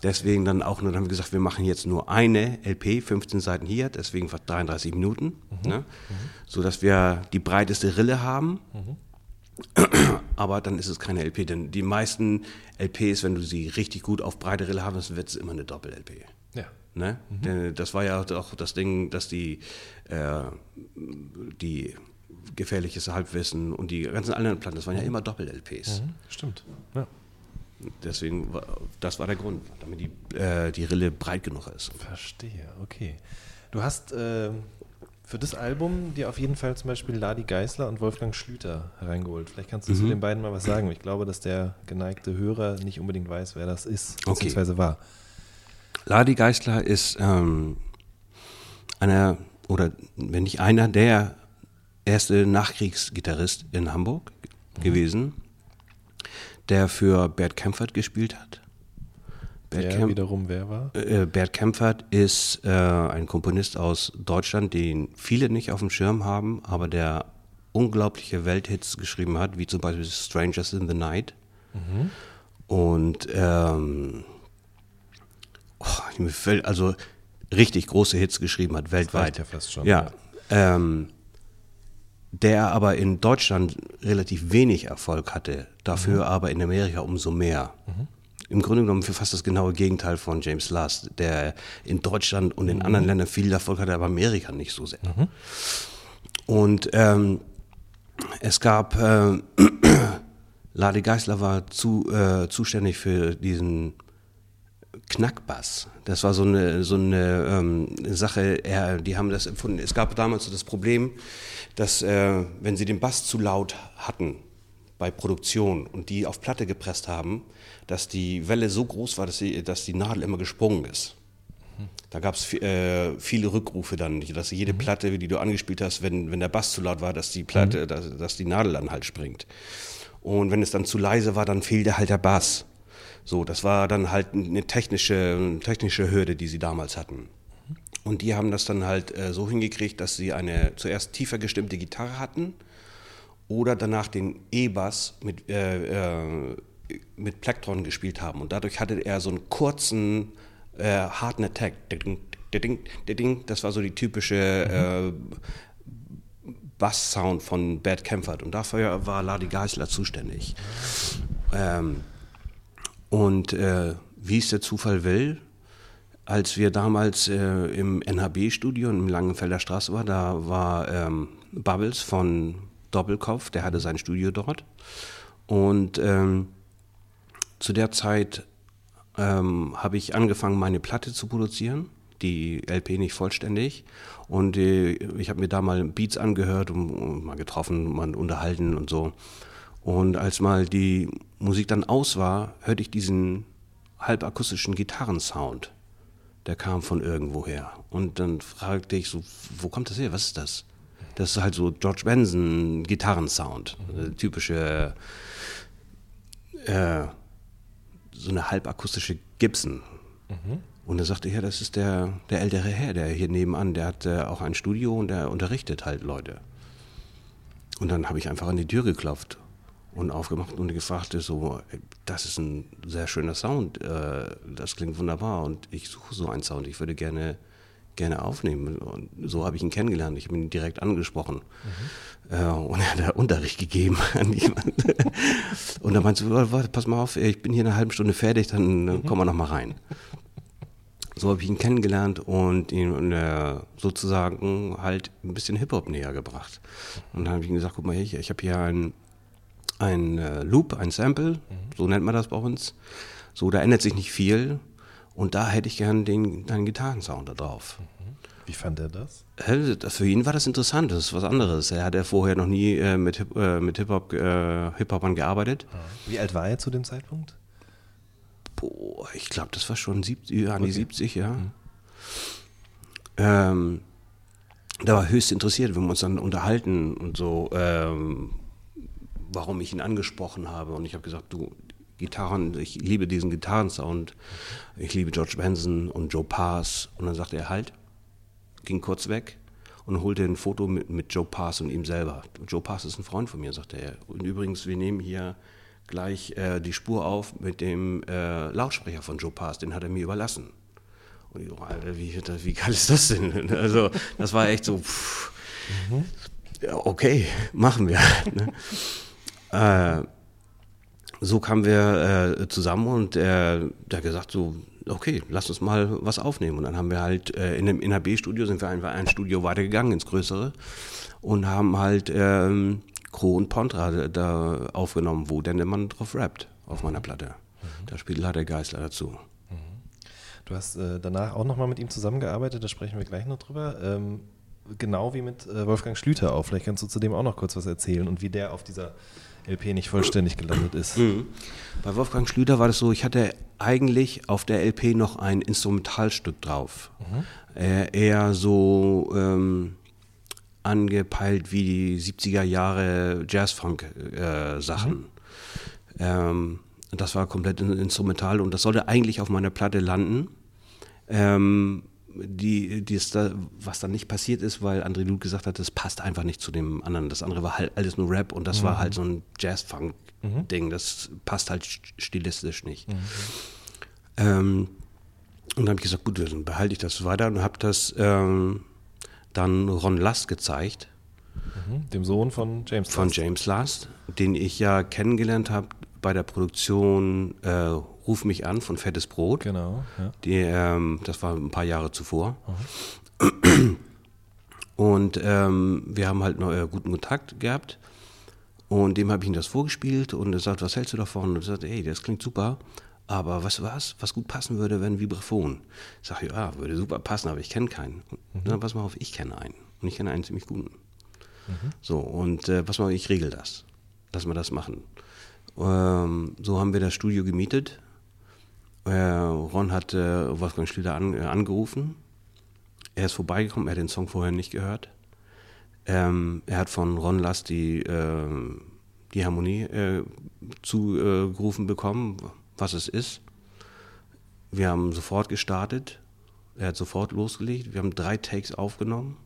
Deswegen dann auch nur, dann haben wir gesagt, wir machen jetzt nur eine LP, 15 Seiten hier, deswegen fast 33 Minuten, mhm. Ne? Mhm. sodass wir die breiteste Rille haben. Mhm. <clears throat> Aber dann ist es keine LP, denn die meisten LPs, wenn du sie richtig gut auf breite Rille haben, dann wird es immer eine Doppel-LP. Ja. Ne? Mhm. Das war ja auch das Ding, dass die, äh, die gefährliches Halbwissen und die ganzen anderen Platten, das waren ja immer Doppel-LPs. Mhm, stimmt. Ja. Deswegen, das war der Grund, damit die, äh, die Rille breit genug ist. Verstehe, okay. Du hast äh, für das Album dir auf jeden Fall zum Beispiel Ladi Geisler und Wolfgang Schlüter hereingeholt. Vielleicht kannst du mhm. zu den beiden mal was sagen. Ich glaube, dass der geneigte Hörer nicht unbedingt weiß, wer das ist, beziehungsweise okay. war. Ladi Geisler ist ähm, einer, oder wenn nicht einer der erste Nachkriegsgitarrist in Hamburg mhm. gewesen, der für Bert Kempfert gespielt hat. Bert der Kemp wiederum wer war? Äh, Bert Kempfert ist äh, ein Komponist aus Deutschland, den viele nicht auf dem Schirm haben, aber der unglaubliche Welthits geschrieben hat, wie zum Beispiel Strangers in the Night. Mhm. Und ähm, oh, also richtig große Hits geschrieben hat, weltweit. Das ja fast schon. Ja. ja. Ähm, der aber in Deutschland relativ wenig Erfolg hatte, dafür mhm. aber in Amerika umso mehr. Mhm. Im Grunde genommen für fast das genaue Gegenteil von James Last, der in Deutschland und in mhm. anderen Ländern viel Erfolg hatte, aber Amerika nicht so sehr. Mhm. Und ähm, es gab, äh, <clears throat> Ladi Geisler war zu, äh, zuständig für diesen Knackbass. Das war so eine, so eine ähm, Sache, er, die haben das empfunden. Es gab damals so das Problem, dass äh, wenn sie den Bass zu laut hatten bei Produktion und die auf Platte gepresst haben, dass die Welle so groß war, dass, sie, dass die Nadel immer gesprungen ist. Da gab es äh, viele Rückrufe dann, dass jede mhm. Platte, die du angespielt hast, wenn, wenn der Bass zu laut war, dass die Platte, mhm. dass, dass die Nadel dann halt springt. Und wenn es dann zu leise war, dann fehlte halt der Bass. So, das war dann halt eine technische, eine technische Hürde, die sie damals hatten. Und die haben das dann halt äh, so hingekriegt, dass sie eine zuerst tiefer gestimmte Gitarre hatten oder danach den E-Bass mit, äh, äh, mit Plektron gespielt haben. Und dadurch hatte er so einen kurzen, äh, harten Attack. Das war so die typische mhm. Bass-Sound von Bad Kempfert. Und dafür war Ladi Geisler zuständig. Ähm, und äh, wie es der Zufall will, als wir damals äh, im NHB-Studio in Langenfelder Straße waren, da war ähm, Bubbles von Doppelkopf, der hatte sein Studio dort. Und ähm, zu der Zeit ähm, habe ich angefangen, meine Platte zu produzieren, die LP nicht vollständig. Und äh, ich habe mir da mal Beats angehört und, und mal getroffen, mal unterhalten und so. Und als mal die Musik dann aus war, hörte ich diesen halbakustischen Gitarrensound. Der kam von irgendwoher. Und dann fragte ich so, wo kommt das her? Was ist das? Das ist halt so George Benson Gitarrensound. Mhm. Typische, äh, so eine halbakustische Gibson. Mhm. Und er sagte, ja, das ist der, der ältere Herr, der hier nebenan, der hat äh, auch ein Studio und der unterrichtet halt Leute. Und dann habe ich einfach an die Tür geklopft und aufgemacht und gefragt, so, das ist ein sehr schöner Sound, äh, das klingt wunderbar und ich suche so einen Sound, ich würde gerne, gerne aufnehmen. Und so habe ich ihn kennengelernt, ich habe ihn direkt angesprochen mhm. äh, und er hat Unterricht gegeben <laughs> an jemanden. und dann meinte er, pass mal auf, ich bin hier eine halbe Stunde fertig, dann mhm. kommen wir noch mal rein. So habe ich ihn kennengelernt und ihn äh, sozusagen halt ein bisschen Hip-Hop näher gebracht. Und dann habe ich ihm gesagt, guck mal, ich, ich habe hier einen ein äh, Loop, ein Sample, mhm. so nennt man das bei uns. So, da ändert sich nicht viel und da hätte ich gern den, deinen Gitarrensound da drauf. Mhm. Wie fand er das? Für ihn war das interessant, das ist was anderes. Er hat ja vorher noch nie äh, mit, Hip, äh, mit Hip-Hop, äh, Hip-Hopern gearbeitet. Wie alt war er zu dem Zeitpunkt? Boah, ich glaube, das war schon 70, an die 70, ja. Mhm. Ähm, da war höchst interessiert, wenn wir uns dann unterhalten und so. Ähm, warum ich ihn angesprochen habe. Und ich habe gesagt, du, Gitarren, ich liebe diesen Gitarrensound. Ich liebe George Benson und Joe Pass. Und dann sagte er halt, ging kurz weg und holte ein Foto mit, mit Joe Pass und ihm selber. Joe Pass ist ein Freund von mir, sagte er. Und übrigens, wir nehmen hier gleich äh, die Spur auf mit dem äh, Lautsprecher von Joe Pass, den hat er mir überlassen. Und ich so, Alter, wie, wie geil ist das denn? <laughs> Also, das war echt so, pff, mhm. okay, machen wir. <laughs> Ne? Äh, so kamen wir äh, zusammen und äh, der gesagt so, okay, lass uns mal was aufnehmen. Und dann haben wir halt äh, in dem NHB-Studio, sind wir einfach ein Studio weitergegangen ins Größere und haben halt ähm, Crow und Pontra da aufgenommen, wo denn Mann drauf rappt auf meiner Platte. Mhm. Da spielt leider Geisler dazu. Mhm. Du hast äh, danach auch nochmal mit ihm zusammengearbeitet, da sprechen wir gleich noch drüber. Ähm, genau wie mit äh, Wolfgang Schlüter auch. Vielleicht kannst du zu dem auch noch kurz was erzählen und wie der auf dieser LP nicht vollständig gelandet ist. Mhm. Bei Wolfgang Schlüter war das so, ich hatte eigentlich auf der LP noch ein Instrumentalstück drauf. Mhm. Äh, eher so ähm, angepeilt wie die 70er Jahre Jazz-Funk-Sachen. Mhm. Ähm, das war komplett instrumental und das sollte eigentlich auf meiner Platte landen. Ähm, die, die da, was dann nicht passiert ist, weil André Luth gesagt hat, das passt einfach nicht zu dem anderen. Das andere war halt alles nur Rap und das mhm. war halt so ein Jazz-Funk-Ding. Mhm. Das passt halt stilistisch nicht. Mhm. Ähm, und dann habe ich gesagt, gut, dann behalte ich das weiter und habe das ähm, dann Ron Last gezeigt. Mhm. Dem Sohn von James Last. Von James Last, den ich ja kennengelernt habe bei der Produktion äh, Ruf mich an von Fettes Brot. Genau. Ja. Die, ähm, das war ein paar Jahre zuvor. Mhm. Und ähm, wir haben halt noch äh, guten Kontakt gehabt. Und dem habe ich ihm das vorgespielt und er sagt, was hältst du davon? Und er sagt, hey, das klingt super. Aber was was, was gut passen würde, wenn Vibraphon. Ich sage, ja, würde super passen, aber ich kenne keinen. Mhm. Dann pass mal auf, ich kenne einen. Und ich kenne einen ziemlich guten. Mhm. So, und äh, pass mal, ich regel das. Lass mal das machen. Ähm, so haben wir das Studio gemietet. Äh, Ron hat äh, Wolfgang Schlüter an, äh, angerufen. Er ist vorbeigekommen, er hat den Song vorher nicht gehört. Ähm, er hat von Ron Last die, ähm, die Harmonie äh, zugerufen bekommen, was es ist. Wir haben sofort gestartet. Er hat sofort losgelegt. Wir haben drei Takes aufgenommen.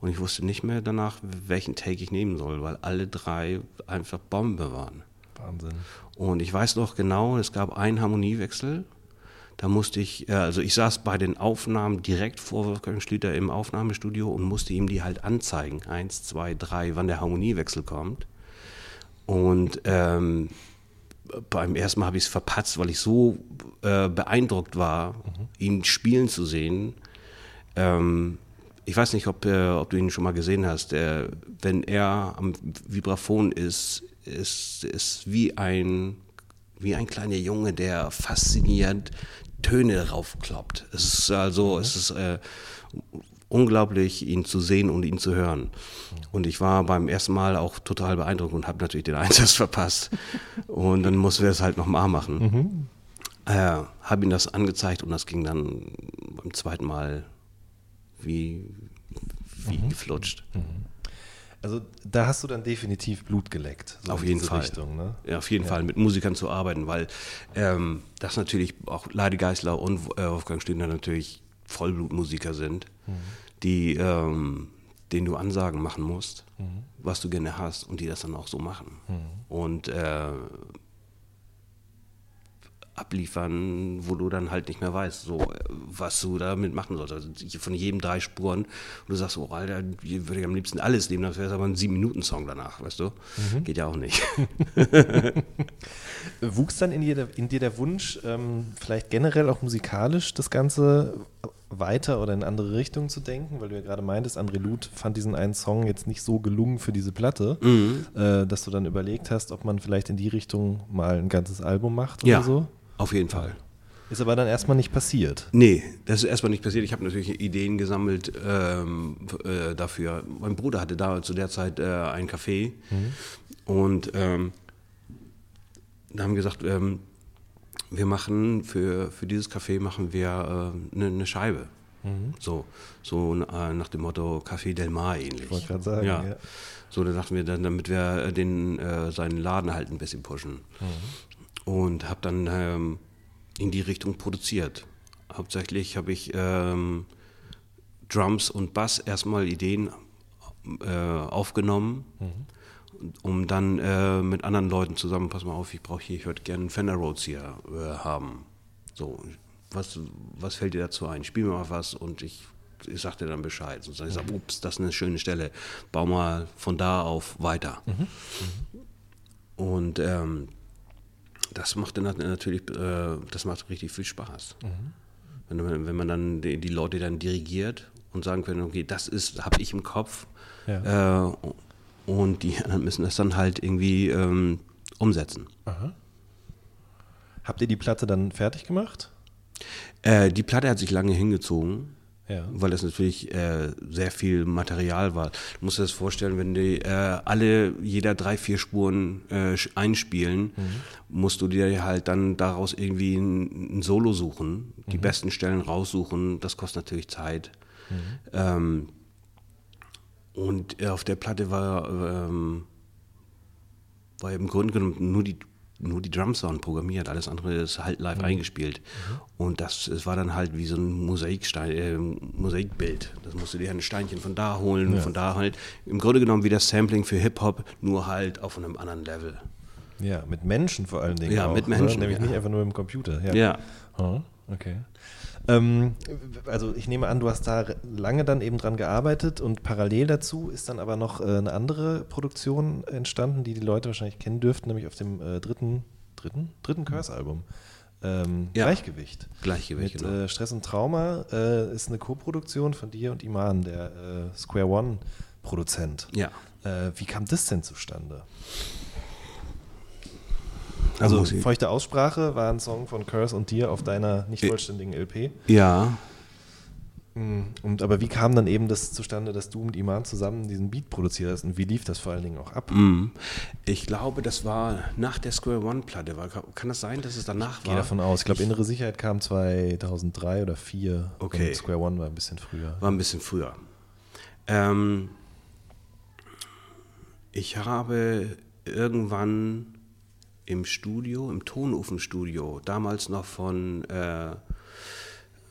Und ich wusste nicht mehr danach, welchen Take ich nehmen soll, weil alle drei einfach Bombe waren. Wahnsinn. Und ich weiß noch genau, es gab einen Harmoniewechsel. Da musste ich, äh, also ich saß bei den Aufnahmen direkt vor Wolfgang Schlüter im Aufnahmestudio und musste ihm die halt anzeigen. Eins, zwei, drei, wann der Harmoniewechsel kommt. Und ähm, beim ersten Mal habe ich es verpatzt, weil ich so äh, beeindruckt war, mhm. ihn spielen zu sehen. Ähm, ich weiß nicht, ob, äh, ob, du ihn schon mal gesehen hast. Äh, wenn er am Vibraphon ist, ist, ist wie ein wie ein kleiner Junge, der fasziniert Töne raufkloppt. Es ist also, mhm. es ist äh, unglaublich, ihn zu sehen und ihn zu hören. Und ich war beim ersten Mal auch total beeindruckt und habe natürlich den <laughs> Einsatz verpasst. Und dann mussten wir es halt nochmal machen. Mhm. Äh, habe ihm das angezeigt und das ging dann beim zweiten Mal wie, wie mhm. geflutscht. Mhm. Also da hast du dann definitiv Blut geleckt. So auf jeden Fall. Richtung, ne? Ja, auf jeden ja. Fall mit Musikern zu arbeiten, weil ähm, das natürlich auch Ladi Geisler und äh, Wolfgang Stündner natürlich Vollblutmusiker sind, mhm. die ähm, denen du Ansagen machen musst, mhm. was du gerne hast und die das dann auch so machen. Mhm. Und äh, abliefern, wo du dann halt nicht mehr weißt, so, was du damit machen sollst. Also von jedem drei Spuren, und du sagst, oh Alter, hier würde ich am liebsten alles nehmen, das wäre aber ein Sieben-Minuten-Song danach, weißt du? Mhm. Geht ja auch nicht. <laughs> Wuchs dann in dir, in dir der Wunsch, ähm, vielleicht generell auch musikalisch das Ganze weiter oder in andere Richtungen zu denken, weil du ja gerade meintest, André Luth fand diesen einen Song jetzt nicht so gelungen für diese Platte, mhm. äh, dass du dann überlegt hast, ob man vielleicht in die Richtung mal ein ganzes Album macht oder ja. so? Auf jeden Fall. Ist aber dann erstmal nicht passiert. Nee, das ist erstmal nicht passiert. Ich habe natürlich Ideen gesammelt ähm, äh, dafür. Mein Bruder hatte da zu der Zeit äh, ein Café mhm. und ähm, da haben wir gesagt, ähm, wir machen für, für dieses Café machen wir eine äh, ne, ne Scheibe. Mhm. So, so äh, nach dem Motto Café Del Mar ähnlich. Ich wollte gerade sagen, ja. ja. So, da dachten wir dann, damit wir den, äh, seinen Laden halt ein bisschen pushen. Mhm und habe dann ähm, in die Richtung produziert. Hauptsächlich habe ich ähm, Drums und Bass erstmal Ideen äh, aufgenommen, mhm. Um dann äh, mit anderen Leuten zusammen, pass mal auf, ich brauche hier, ich würde gerne einen Fender Rhodes hier äh, haben. So, was, was fällt dir dazu ein? Spiel mir mal was und ich, ich sag dir dann Bescheid. Und dann ich sage, mhm. ups, das ist eine schöne Stelle, bau mal von da auf weiter. Mhm. mhm. Und ähm, das macht dann natürlich, äh, das macht richtig viel Spaß. Mhm. Wenn, wenn man dann die, die, Leute dann dirigiert und sagen können, okay, das ist, habe ich im Kopf. Ja. Äh, und die anderen müssen das dann halt irgendwie ähm, umsetzen. Aha. Habt ihr die Platte dann fertig gemacht? Äh, die Platte hat sich lange hingezogen ja. weil das natürlich äh, sehr viel Material war. Du musst dir das vorstellen, wenn die äh, alle jeder drei, vier Spuren äh, einspielen, mhm. musst du dir halt dann daraus irgendwie ein, ein Solo suchen, die mhm. besten Stellen raussuchen. Das kostet natürlich Zeit. Mhm. Ähm, und äh, auf der Platte war, ähm, war im Grunde genommen nur die, nur die Drums waren programmiert, alles andere ist halt live mhm. eingespielt. Mhm. Und das, es war dann halt wie so ein Mosaikstein, äh, Mosaikbild. Das musst du dir ein Steinchen von da holen, ja. von da halt. Im Grunde genommen wie das Sampling für Hip-Hop, nur halt auf einem anderen Level. Ja, mit Menschen vor allen Dingen. Ja, auch, mit Menschen. Nämlich ja. nicht einfach nur im Computer. Ja. ja. Oh, okay. Ähm, also ich nehme an, du hast da lange dann eben dran gearbeitet und parallel dazu ist dann aber noch äh, eine andere Produktion entstanden, die die Leute wahrscheinlich kennen dürften, nämlich auf dem äh, dritten, dritten, dritten Curse-Album. Ähm, ja. Gleichgewicht. Gleichgewicht, Mit genau. äh, Stress und Trauma äh, ist eine Co-Produktion von dir und Iman, der äh, Square One-Produzent. Ja. Äh, wie kam das denn zustande? Also Feuchte Aussprache war ein Song von Curse und dir auf deiner nicht vollständigen LP. Ja. Mm, und, aber wie kam dann eben das zustande, dass du mit Iman zusammen diesen Beat produziert hast und wie lief das vor allen Dingen auch ab? Mm. Ich glaube, das war nach der Square One-Platte. Kann das sein, dass es danach ich war? Gehe davon aus. Ich glaube, Innere Sicherheit kam 2003 oder 2004. Okay. Und Square One war ein bisschen früher. War ein bisschen früher. Ähm, ich habe irgendwann im Studio, im Tonofenstudio, damals noch von, äh,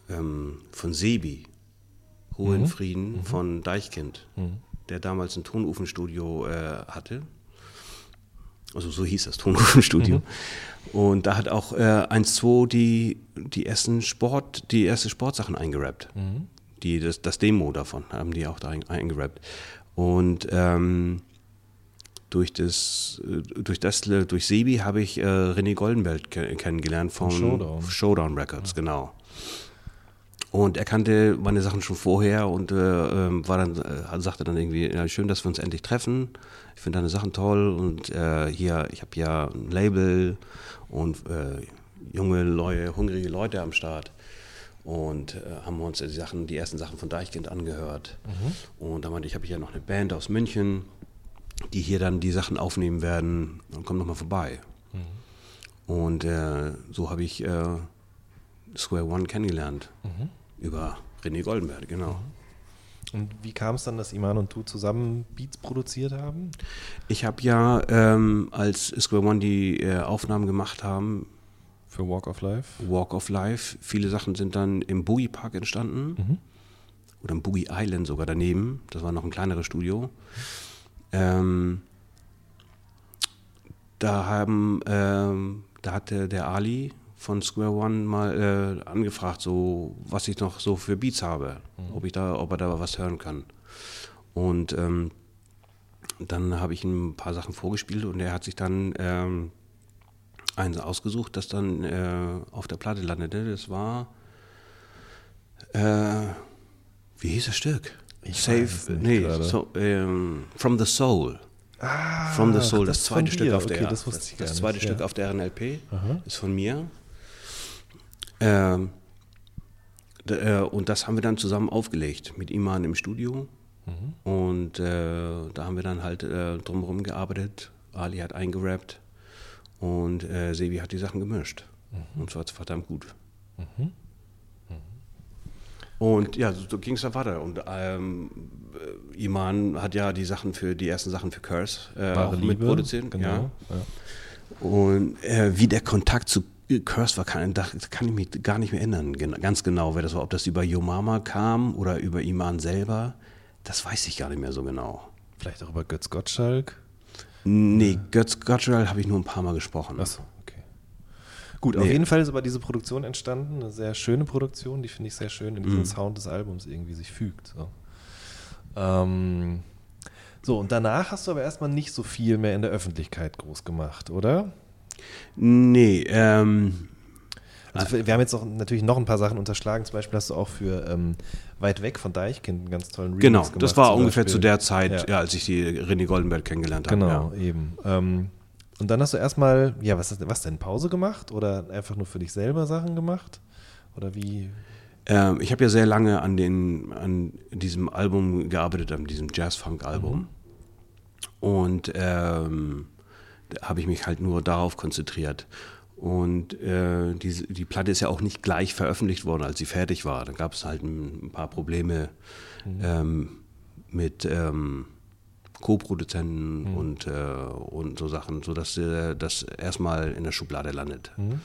ähm, von Sebi, Ruhe mhm. mhm. von Deichkind, mhm. der damals ein Tonofenstudio äh, hatte. Also so hieß das Tonofenstudio. Mhm. Und da hat auch äh, 1-2 die, die ersten Sport, die erste Sportsachen eingerappt. Mhm. Die, das, das Demo davon haben die auch da eingerappt. Und ähm, durch das, äh, durch das, durch Sebi habe ich äh, René Goldenberg kennengelernt von Showdown, Showdown Records, ja. genau. Und er kannte meine Sachen schon vorher und äh, ähm, war dann, äh, sagte dann irgendwie, ja, schön, dass wir uns endlich treffen. Ich finde deine Sachen toll und äh, hier, ich habe ja ein Label und äh, junge, Leute, hungrige Leute am Start. Und äh, haben uns die Sachen, die ersten Sachen von Deichkind angehört. Mhm. Und da meinte ich, habe ich ja noch eine Band aus München die hier dann die Sachen aufnehmen werden, dann komm doch mal vorbei. Mhm. Und äh, so habe ich äh, Square One kennengelernt. Mhm. Über René Goldenberg, genau. Mhm. Und wie kam es dann, dass Iman und du zusammen Beats produziert haben? Ich habe ja, ähm, als Square One die äh, Aufnahmen gemacht haben, für Walk of Life? Walk of Life. Viele Sachen sind dann im Boogie Park entstanden. Mhm. Oder im Boogie Island sogar daneben. Das war noch ein kleineres Studio. Ähm, da haben, ähm, da hatte der Ali von Square One mal äh, angefragt, so was ich noch so für Beats habe, mhm. ob ich da, ob er da was hören kann. Und ähm, dann habe ich ihm ein paar Sachen vorgespielt und er hat sich dann ähm, eins ausgesucht, das dann äh, auf der Platte landete. Das war äh, wie hieß das Stück? Ich Save, nee, so, ähm, From the Soul. Ah, From the Soul, das, zweite Stück auf okay, der das, das, das zweite nicht, Stück ja. auf der RNLP Aha. ist von mir. Ähm, äh, und das haben wir dann zusammen aufgelegt mit Iman im Studio. Mhm. Und äh, da haben wir dann halt äh, drumherum gearbeitet. Ali hat eingerappt und äh, Sebi hat die Sachen gemischt. Mhm. Und zwar verdammt gut. Mhm. Und ja, so, so ging es dann weiter. Und ähm, Iman hat ja die Sachen für die ersten Sachen für Curse äh, auch mitproduziert. Genau, ja. ja. Und äh, wie der Kontakt zu Curse war, kann, da kann ich mich gar nicht mehr erinnern, ganz genau, wer das war. Ob das über Yo Mama kam oder über Iman selber, das weiß ich gar nicht mehr so genau. Vielleicht auch über Götz Gottschalk? Nee, Götz Gottschalk habe ich nur ein paar Mal gesprochen. Achso. Gut, nee. auf jeden Fall ist aber diese Produktion entstanden, eine sehr schöne Produktion, die finde ich sehr schön in diesem mhm. Sound des Albums irgendwie sich fügt. So. Ähm, so, und danach hast du aber erstmal nicht so viel mehr in der Öffentlichkeit groß gemacht, oder? Nee, ähm. Also wir haben jetzt auch natürlich noch ein paar Sachen unterschlagen. Zum Beispiel hast du auch für ähm, Weit weg von Deichkind einen ganz tollen Remix genau, gemacht. Genau, das war ungefähr Beispiel. zu der Zeit, ja. ja. als ich die René Goldenberg kennengelernt habe. Genau, ja. eben. Ähm, und dann hast du erstmal, ja, was, was denn, Pause gemacht oder einfach nur für dich selber Sachen gemacht? Oder wie? Ähm, ich habe ja sehr lange an, den, an diesem Album gearbeitet, an diesem Jazz-Funk-Album. Mhm. Und ähm, da habe ich mich halt nur darauf konzentriert. Und äh, die, die Platte ist ja auch nicht gleich veröffentlicht worden, als sie fertig war. Da gab es halt ein, ein paar Probleme mhm. ähm, mit ähm, Co-Produzenten mhm. und, äh, und so Sachen, sodass äh, das erstmal in der Schublade landet. Mhm.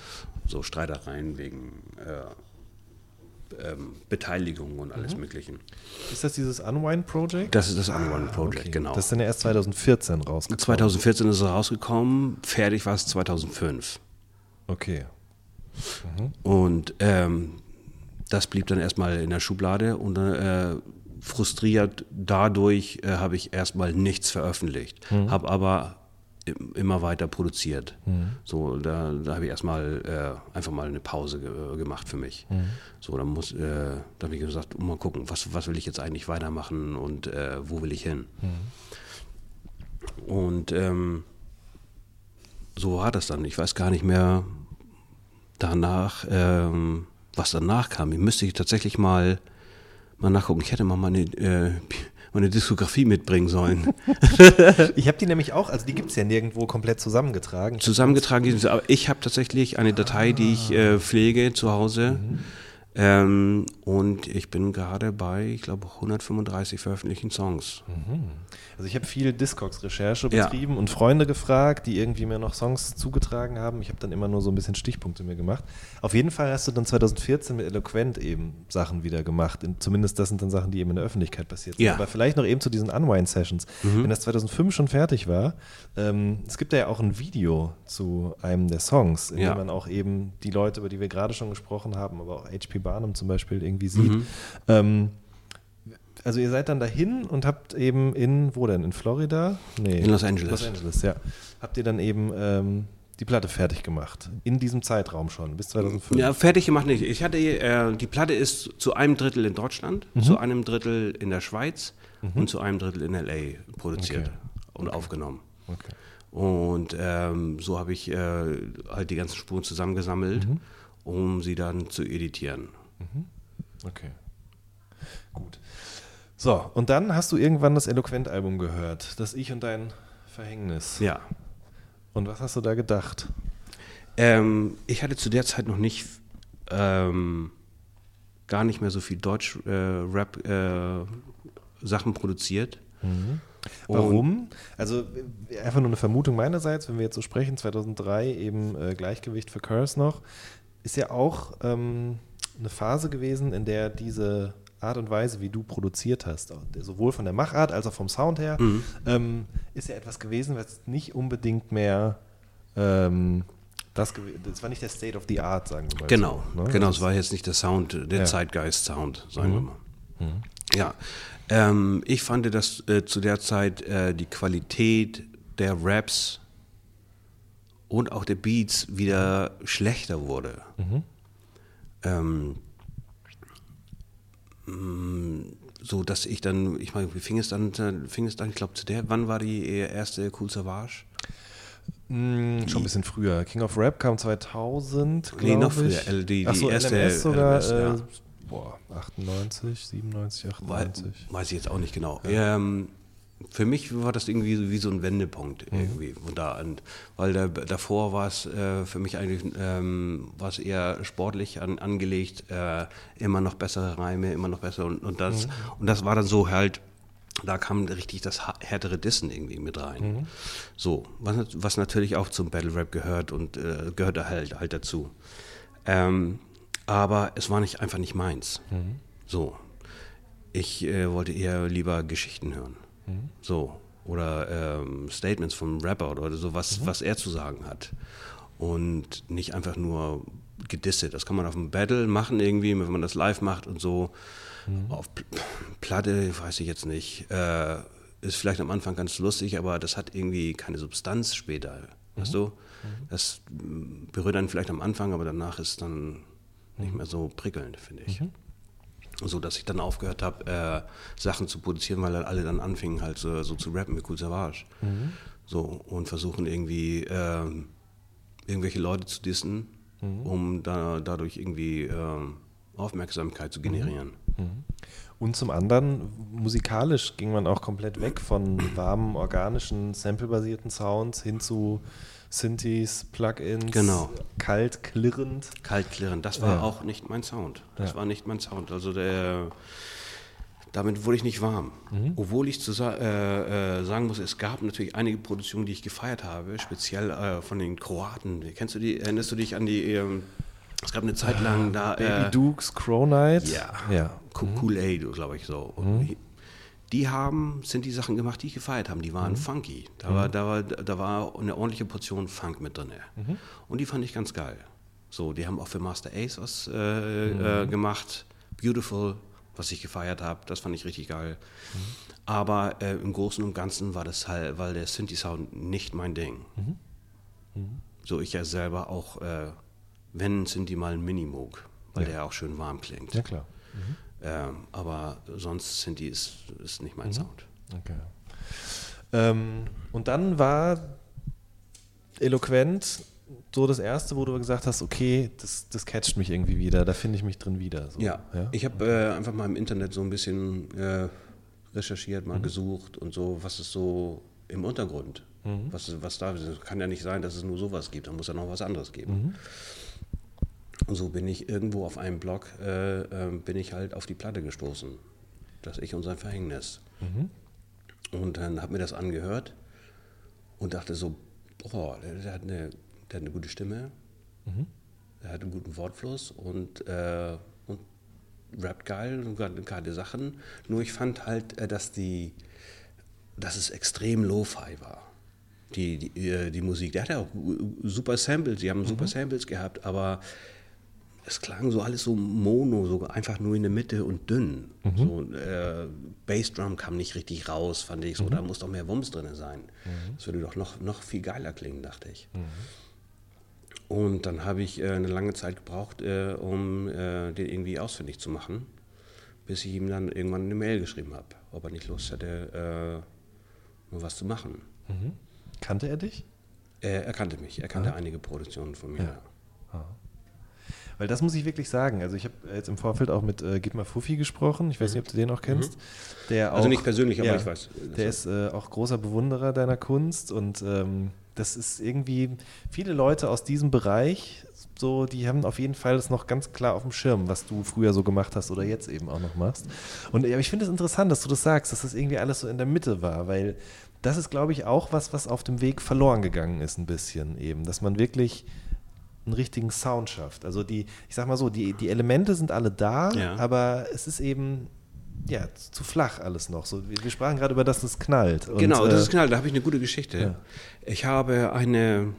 So Streitereien wegen äh, ähm, Beteiligung und alles mhm. Möglichen. Ist das dieses Unwind Project? Das ist das Unwind Project, okay. genau. Das ist dann ja erst 2014 rausgekommen. 2014 ist es rausgekommen, fertig war es 2005. Okay. Mhm. Und ähm, das blieb dann erstmal in der Schublade und äh, frustriert dadurch äh, habe ich erstmal nichts veröffentlicht, mhm. habe aber immer weiter produziert. Mhm. So, da, da habe ich erstmal äh, einfach mal eine Pause ge gemacht für mich. Mhm. So, dann muss, äh, da habe ich gesagt, mal gucken, was, was will ich jetzt eigentlich weitermachen und äh, wo will ich hin? Mhm. Und ähm, so war das dann. Ich weiß gar nicht mehr danach, ähm, was danach kam. Ich müsste ich tatsächlich mal mal nachgucken. Ich hätte mal meine, äh, meine Diskografie mitbringen sollen. <laughs> ich habe die nämlich auch, also die gibt es ja nirgendwo komplett zusammengetragen. Zusammengetragen, aber ich habe tatsächlich eine Datei, die ich äh, pflege zu Hause. Mhm. Ähm, und ich bin gerade bei, ich glaube, 135 veröffentlichten Songs. Mhm. Also ich habe viel Discogs-Recherche betrieben ja. und Freunde gefragt, die irgendwie mir noch Songs zugetragen haben. Ich habe dann immer nur so ein bisschen Stichpunkte mir gemacht. Auf jeden Fall hast du dann 2014 mit Eloquent eben Sachen wieder gemacht. In, zumindest das sind dann Sachen, die eben in der Öffentlichkeit passiert sind. Ja. Aber vielleicht noch eben zu diesen Unwind-Sessions. Mhm. Wenn das 2005 schon fertig war, ähm, es gibt ja auch ein Video zu einem der Songs, in ja. dem man auch eben die Leute, über die wir gerade schon gesprochen haben, aber auch HP Barnum zum Beispiel irgendwie sieht. Mhm. Ähm, also ihr seid dann dahin und habt eben in, wo denn? In Florida? Nee. In Los Angeles. Los Angeles, ja. Habt ihr dann eben ähm, die Platte fertig gemacht. In diesem Zeitraum schon, bis 2005. Ja, fertig gemacht nicht. Ich hatte, äh, die Platte ist zu einem Drittel in Deutschland, mhm. zu einem Drittel in der Schweiz mhm. und zu einem Drittel in L.A. produziert okay. und okay. aufgenommen. Okay. Und ähm, so habe ich äh, halt die ganzen Spuren zusammengesammelt, mhm. um sie dann zu editieren. Mhm. Okay. Gut. So, und dann hast du irgendwann das Eloquent-Album gehört, das Ich und dein Verhängnis. Ja. Und was hast du da gedacht? Ähm, ich hatte zu der Zeit noch nicht ähm, gar nicht mehr so viel Deutsch-Rap-Sachen äh, äh, produziert. Mhm. Warum? Also einfach nur eine Vermutung meinerseits, wenn wir jetzt so sprechen, 2003 eben äh, Gleichgewicht für Curse noch, ist ja auch ähm, eine Phase gewesen, in der diese Art und Weise, wie du produziert hast, sowohl von der Machart als auch vom Sound her, mhm. ähm, ist ja etwas gewesen, was nicht unbedingt mehr ähm, das, das war nicht der State of the Art, sagen wir mal. Genau, so, ne? genau, es war jetzt nicht der Sound, der ja. Zeitgeist-Sound, sagen mhm. wir mal. Mhm. Ja, ähm, ich fand, dass äh, zu der Zeit äh, die Qualität der Raps und auch der Beats wieder schlechter wurde. Mhm. Ähm, so dass ich dann, ich meine, wie fing es dann, fing es dann, ich glaube, zu der, wann war die erste Cool Savage? Mm, schon ein bisschen früher. King of Rap kam 2000, Nee, noch früher. L, die, die so, erste LMS sogar, LMS, ja. äh, boah, 98, 97, 98. Weiß ich jetzt auch nicht genau. Ja. Ähm, für mich war das irgendwie wie so ein Wendepunkt mhm. irgendwie von da an, weil da, davor war es äh, für mich eigentlich ähm, war es eher sportlich an, angelegt, äh, immer noch bessere Reime, immer noch besser und, und das mhm. und das war dann so halt, da kam richtig das härtere Dissen irgendwie mit rein. Mhm. So, was, was, natürlich auch zum Battle Rap gehört und äh, gehörte halt halt dazu. Ähm, aber es war nicht einfach nicht meins. Mhm. So, ich äh, wollte eher lieber Geschichten hören. Mhm. So. Oder ähm, Statements vom Rapper oder so, was, mhm. was er zu sagen hat. Und nicht einfach nur gedisset. Das kann man auf dem Battle machen irgendwie, wenn man das live macht und so. Mhm. Auf Platte, weiß ich jetzt nicht. Äh, ist vielleicht am Anfang ganz lustig, aber das hat irgendwie keine Substanz später. Mhm. Weißt du? Mhm. Das berührt dann vielleicht am Anfang, aber danach ist dann nicht mhm. mehr so prickelnd, finde ich. So dass ich dann aufgehört habe, äh, Sachen zu produzieren, weil alle dann anfingen halt so, so zu rappen mit Cool Savage. Mhm. So und versuchen irgendwie äh, irgendwelche Leute zu dissen, mhm. um da, dadurch irgendwie äh, Aufmerksamkeit zu generieren. Mhm. mhm. Und zum anderen, musikalisch ging man auch komplett weg von warmen, organischen, samplebasierten Sounds hin zu Synthes, Plugins, genau. kalt klirrend. Kalt klirrend, das war ja. auch nicht mein Sound. Das ja. war nicht mein Sound. Also der damit wurde ich nicht warm. Mhm. Obwohl ich zu äh, äh, sagen muss, es gab natürlich einige Produktionen, die ich gefeiert habe, speziell äh, von den Kroaten. Kennst du die, erinnerst du dich an die, ähm, es gab eine Zeit lang da. Baby äh, Dukes, Crow Night? Ja. ja. Cool mhm. Aid, glaube ich so. Mhm. Die haben, sind die Sachen gemacht, die ich gefeiert habe. Die waren mhm. funky. Da, war, mhm. da, war, da war eine ordentliche Portion Funk mit drin. Mhm. Und die fand ich ganz geil. So, die haben auch für Master Ace was äh, äh, gemacht. Beautiful was ich gefeiert habe. Das fand ich richtig geil. Mhm. Aber äh, im Großen und Ganzen war das halt, weil der Synthi-Sound nicht mein Ding. Mhm. Mhm. So ich ja selber auch, äh, wenn Synthi mal ein Minimoog, weil ja. der auch schön warm klingt. Ja, klar. Ähm, aber sonst Synthi ist, ist nicht mein mhm. Sound. Okay. Ähm, und dann war eloquent so das erste, wo du gesagt hast, okay, das, das catcht mich irgendwie wieder, da finde ich mich drin wieder. So. Ja. ja, ich habe äh, einfach mal im Internet so ein bisschen äh, recherchiert, mal mhm. gesucht und so, was ist so im Untergrund, mhm. was, was da ist. Kann ja nicht sein, dass es nur sowas gibt, da muss ja noch was anderes geben. Mhm. Und so bin ich irgendwo auf einem Blog, äh, äh bin ich halt auf die Platte gestoßen, das Ich und sein Verhängnis. Mhm. Und dann habe mir das angehört und dachte so, boah, der, der hat eine der hat eine gute Stimme, mhm. er hat einen guten Wortfluss und, äh, und rappt geil und geile Sachen. Nur ich fand halt, äh, dass, die, dass es extrem Lo-Fi war. Die, die, äh, die Musik. Der hatte auch super Samples, die haben mhm. super Samples gehabt, aber es klang so alles so mono, so einfach nur in der Mitte und dünn. Mhm. So, äh, Bassdrum kam nicht richtig raus, fand ich so. Mhm. Da muss doch mehr Wumms drin sein. Mhm. Das würde doch noch, noch viel geiler klingen, dachte ich. Mhm. Und dann habe ich äh, eine lange Zeit gebraucht, äh, um äh, den irgendwie ausfindig zu machen, bis ich ihm dann irgendwann eine Mail geschrieben habe, ob er nicht Lust hätte, äh, nur was zu machen. Mhm. Kannte er dich? er kannte mich, er kannte ah. einige Produktionen von mir. Ja. Ah. Weil das muss ich wirklich sagen. Also ich habe jetzt im Vorfeld auch mit äh, Gib mal Fuffi gesprochen. Ich weiß nicht, ob du den auch kennst. Mhm. Der also nicht persönlich, aber ja, ich weiß. Der ist äh, auch großer Bewunderer deiner Kunst und ähm, das ist irgendwie, viele Leute aus diesem Bereich, so, die haben auf jeden Fall das noch ganz klar auf dem Schirm, was du früher so gemacht hast oder jetzt eben auch noch machst. Und ja, ich finde es interessant, dass du das sagst, dass das irgendwie alles so in der Mitte war, weil das ist, glaube ich, auch was, was auf dem Weg verloren gegangen ist, ein bisschen eben, dass man wirklich einen richtigen Sound schafft. Also die, ich sag mal so, die, die Elemente sind alle da, ja. aber es ist eben ja, zu flach alles noch. So, wir, wir sprachen gerade über das, das knallt. Und, genau, das äh, knallt. Da habe ich eine gute Geschichte. Ja. Ich habe eine,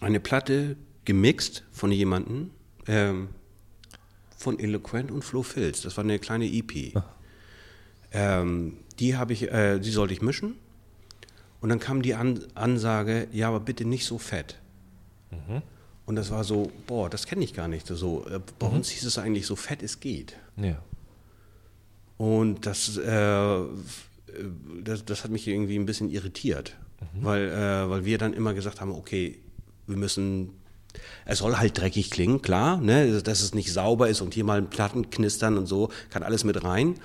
eine Platte gemixt von jemandem, ähm, von Eloquent und Flo Filz. Das war eine kleine EP. Ah. Ähm, die habe ich, äh, die sollte ich mischen. Und dann kam die An Ansage, ja, aber bitte nicht so fett. Mhm. Und das war so, boah, das kenne ich gar nicht. So, äh, bei mhm. uns hieß es eigentlich so fett es geht. Ja. Und das, äh, das, das, hat mich irgendwie ein bisschen irritiert, mhm. weil, äh, weil wir dann immer gesagt haben, okay, wir müssen, es soll halt dreckig klingen, klar, ne? dass es nicht sauber ist und hier mal ein Platten knistern und so, kann alles mit rein.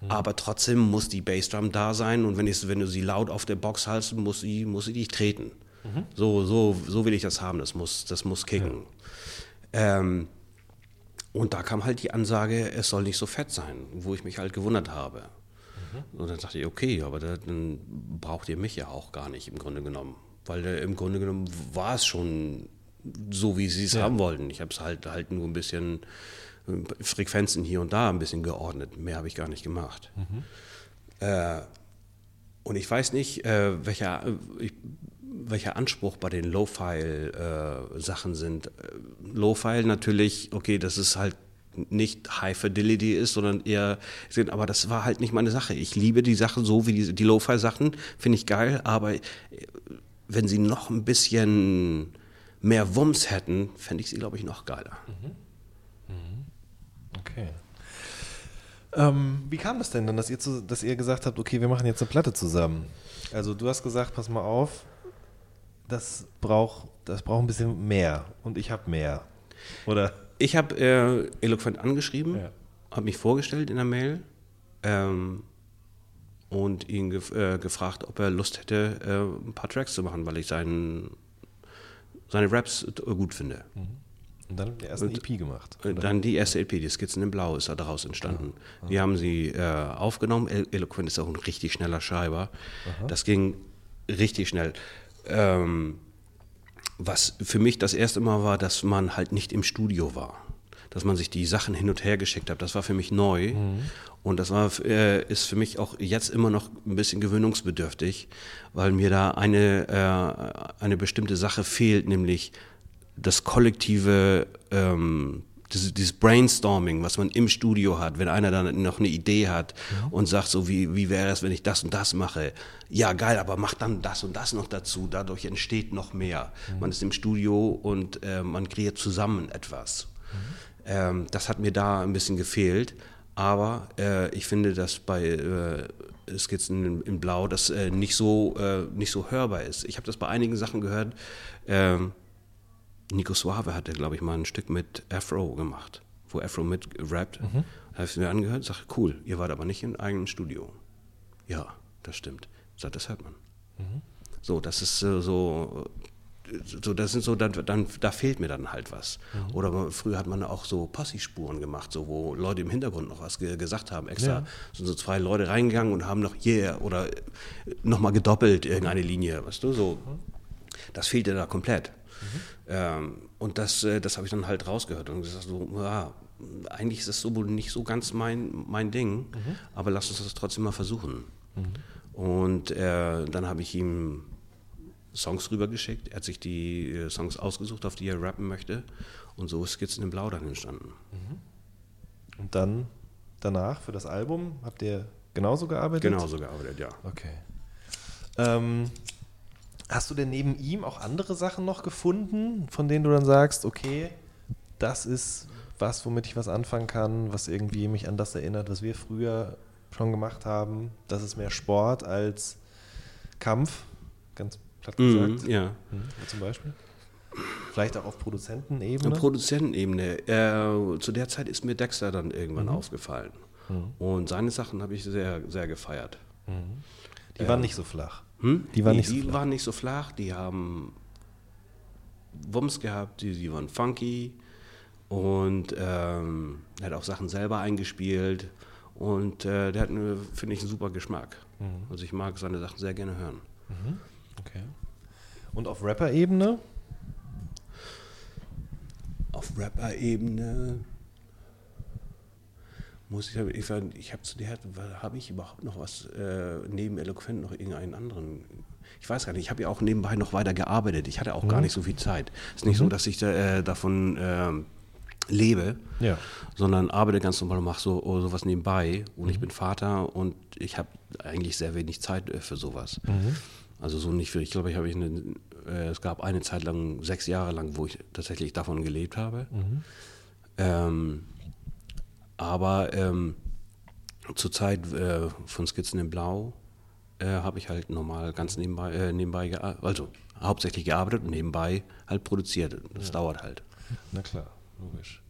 Mhm. Aber trotzdem muss die Bassdrum da sein und wenn, ich, wenn du sie laut auf der Box hast, muss sie, muss sie dich treten. Mhm. So, so, so will ich das haben, das muss, das muss kicken. Ja. Ähm, und da kam halt die Ansage, es soll nicht so fett sein, wo ich mich halt gewundert habe. Mhm. Und dann dachte ich, okay, aber dann braucht ihr mich ja auch gar nicht im Grunde genommen. Weil äh, im Grunde genommen war es schon so, wie sie es ja. haben wollten. Ich habe es halt, halt nur ein bisschen äh, Frequenzen hier und da ein bisschen geordnet. Mehr habe ich gar nicht gemacht. Mhm. Äh, und ich weiß nicht, äh, welcher, äh, ich welcher Anspruch bei den Low-File-Sachen äh, sind. Äh, Low-File natürlich, okay, das ist halt nicht High Fidelity ist, sondern eher aber das war halt nicht meine Sache. Ich liebe die Sachen so wie die, die Lo-Fi-Sachen, finde ich geil, aber äh, wenn sie noch ein bisschen mehr Wumms hätten, fände ich sie, glaube ich, noch geiler. Mhm. Mhm. Okay. Ähm, wie kam das denn dann, dass ihr, zu, dass ihr gesagt habt, okay, wir machen jetzt eine Platte zusammen? Also du hast gesagt, pass mal auf, das braucht das braucht ein bisschen mehr und ich habe mehr. Oder? Ich habe äh, eloquent angeschrieben, ja. habe mich vorgestellt in der Mail ähm, und ihn gef äh, gefragt, ob er Lust hätte, äh, ein paar Tracks zu machen, weil ich seinen, seine Raps gut finde. Mhm. Und dann die erste EP gemacht. Oder? Dann die erste EP, die Skizzen in Blau, ist daraus entstanden. Ja. Wir haben sie äh, aufgenommen. Eloquent ist auch ein richtig schneller Schreiber. Aha. Das ging richtig schnell. Ähm, was für mich das erste Mal war, dass man halt nicht im Studio war. Dass man sich die Sachen hin und her geschickt hat. Das war für mich neu. Mhm. Und das war, äh, ist für mich auch jetzt immer noch ein bisschen gewöhnungsbedürftig, weil mir da eine, äh, eine bestimmte Sache fehlt, nämlich das kollektive, ähm, dieses, dieses, Brainstorming, was man im Studio hat, wenn einer dann noch eine Idee hat ja. und sagt so, wie, wie wäre es, wenn ich das und das mache? Ja, geil, aber mach dann das und das noch dazu. Dadurch entsteht noch mehr. Mhm. Man ist im Studio und äh, man kreiert zusammen etwas. Mhm. Ähm, das hat mir da ein bisschen gefehlt. Aber äh, ich finde, dass bei äh, Skizzen in, in Blau das äh, nicht, so, äh, nicht so hörbar ist. Ich habe das bei einigen Sachen gehört. Ähm, Nico Suave hatte, glaube ich, mal ein Stück mit Afro gemacht, wo Afro mit rappt. Mhm. Da habe ich mir angehört, sage, cool, ihr wart aber nicht im eigenen Studio. Ja, das stimmt. Sagt, das hört man. Mhm. So, das ist äh, so, so, das sind so, dann, dann, da fehlt mir dann halt was. Mhm. Oder früher hat man auch so Passivspuren gemacht, so wo Leute im Hintergrund noch was ge gesagt haben. Extra ja. sind so zwei Leute reingegangen und haben noch yeah oder nochmal gedoppelt irgendeine Linie, weißt du, so. Mhm. Das fehlte da komplett. Mhm. Ähm, und das, äh, das habe ich dann halt rausgehört und gesagt, so, ja, eigentlich ist das so nicht so ganz mein, mein Ding, mhm. aber lass uns das trotzdem mal versuchen. Mhm. Und äh, dann habe ich ihm Songs rübergeschickt. Er hat sich die äh, Songs ausgesucht, auf die er rappen möchte. Und so ist Skizzen in Blau dann entstanden. Mhm. Und dann danach für das Album habt ihr genauso gearbeitet? Genauso gearbeitet, ja. Okay. Ähm, Hast du denn neben ihm auch andere Sachen noch gefunden, von denen du dann sagst, okay, das ist was, womit ich was anfangen kann, was irgendwie mich an das erinnert, was wir früher schon gemacht haben? Das ist mehr Sport als Kampf, ganz platt mhm, gesagt. Mm, ja. Mhm, zum Beispiel? Vielleicht auch auf Produzentenebene? Auf Produzentenebene. Äh, zu der Zeit ist mir Dexter dann irgendwann mhm. aufgefallen. Mhm. Und seine Sachen habe ich sehr, sehr gefeiert. Mhm. Die waren ähm, nicht so flach. Hm? Die, waren, nee, nicht so die flach. waren nicht so flach, die haben Wumms gehabt, die, die waren funky und ähm, er hat auch Sachen selber eingespielt und äh, der hat, finde ich, einen super Geschmack. Mhm. Also ich mag seine Sachen sehr gerne hören. Mhm. Okay. Und auf Rapper-Ebene? Auf Rapper-Ebene muss ich, ich, ich habe zu der, habe ich überhaupt noch was äh, neben Eloquent noch irgendeinen anderen? Ich weiß gar nicht, ich habe ja auch nebenbei noch weiter gearbeitet. Ich hatte auch mhm. gar nicht so viel Zeit. Es ist nicht mhm. so, dass ich äh, davon äh, lebe, ja. sondern arbeite ganz normal und mache so oh, sowas nebenbei. Und mhm. ich bin Vater und ich habe eigentlich sehr wenig Zeit äh, für sowas. Mhm. Also so nicht für, ich glaube, ich habe eine, äh, es gab eine Zeit lang, sechs Jahre lang, wo ich tatsächlich davon gelebt habe. Mhm. Ähm, aber ähm, zur Zeit äh, von Skizzen in Blau äh, habe ich halt normal ganz nebenbei, äh, nebenbei also hauptsächlich gearbeitet und nebenbei halt produziert. Das ja. dauert halt. Na klar, logisch.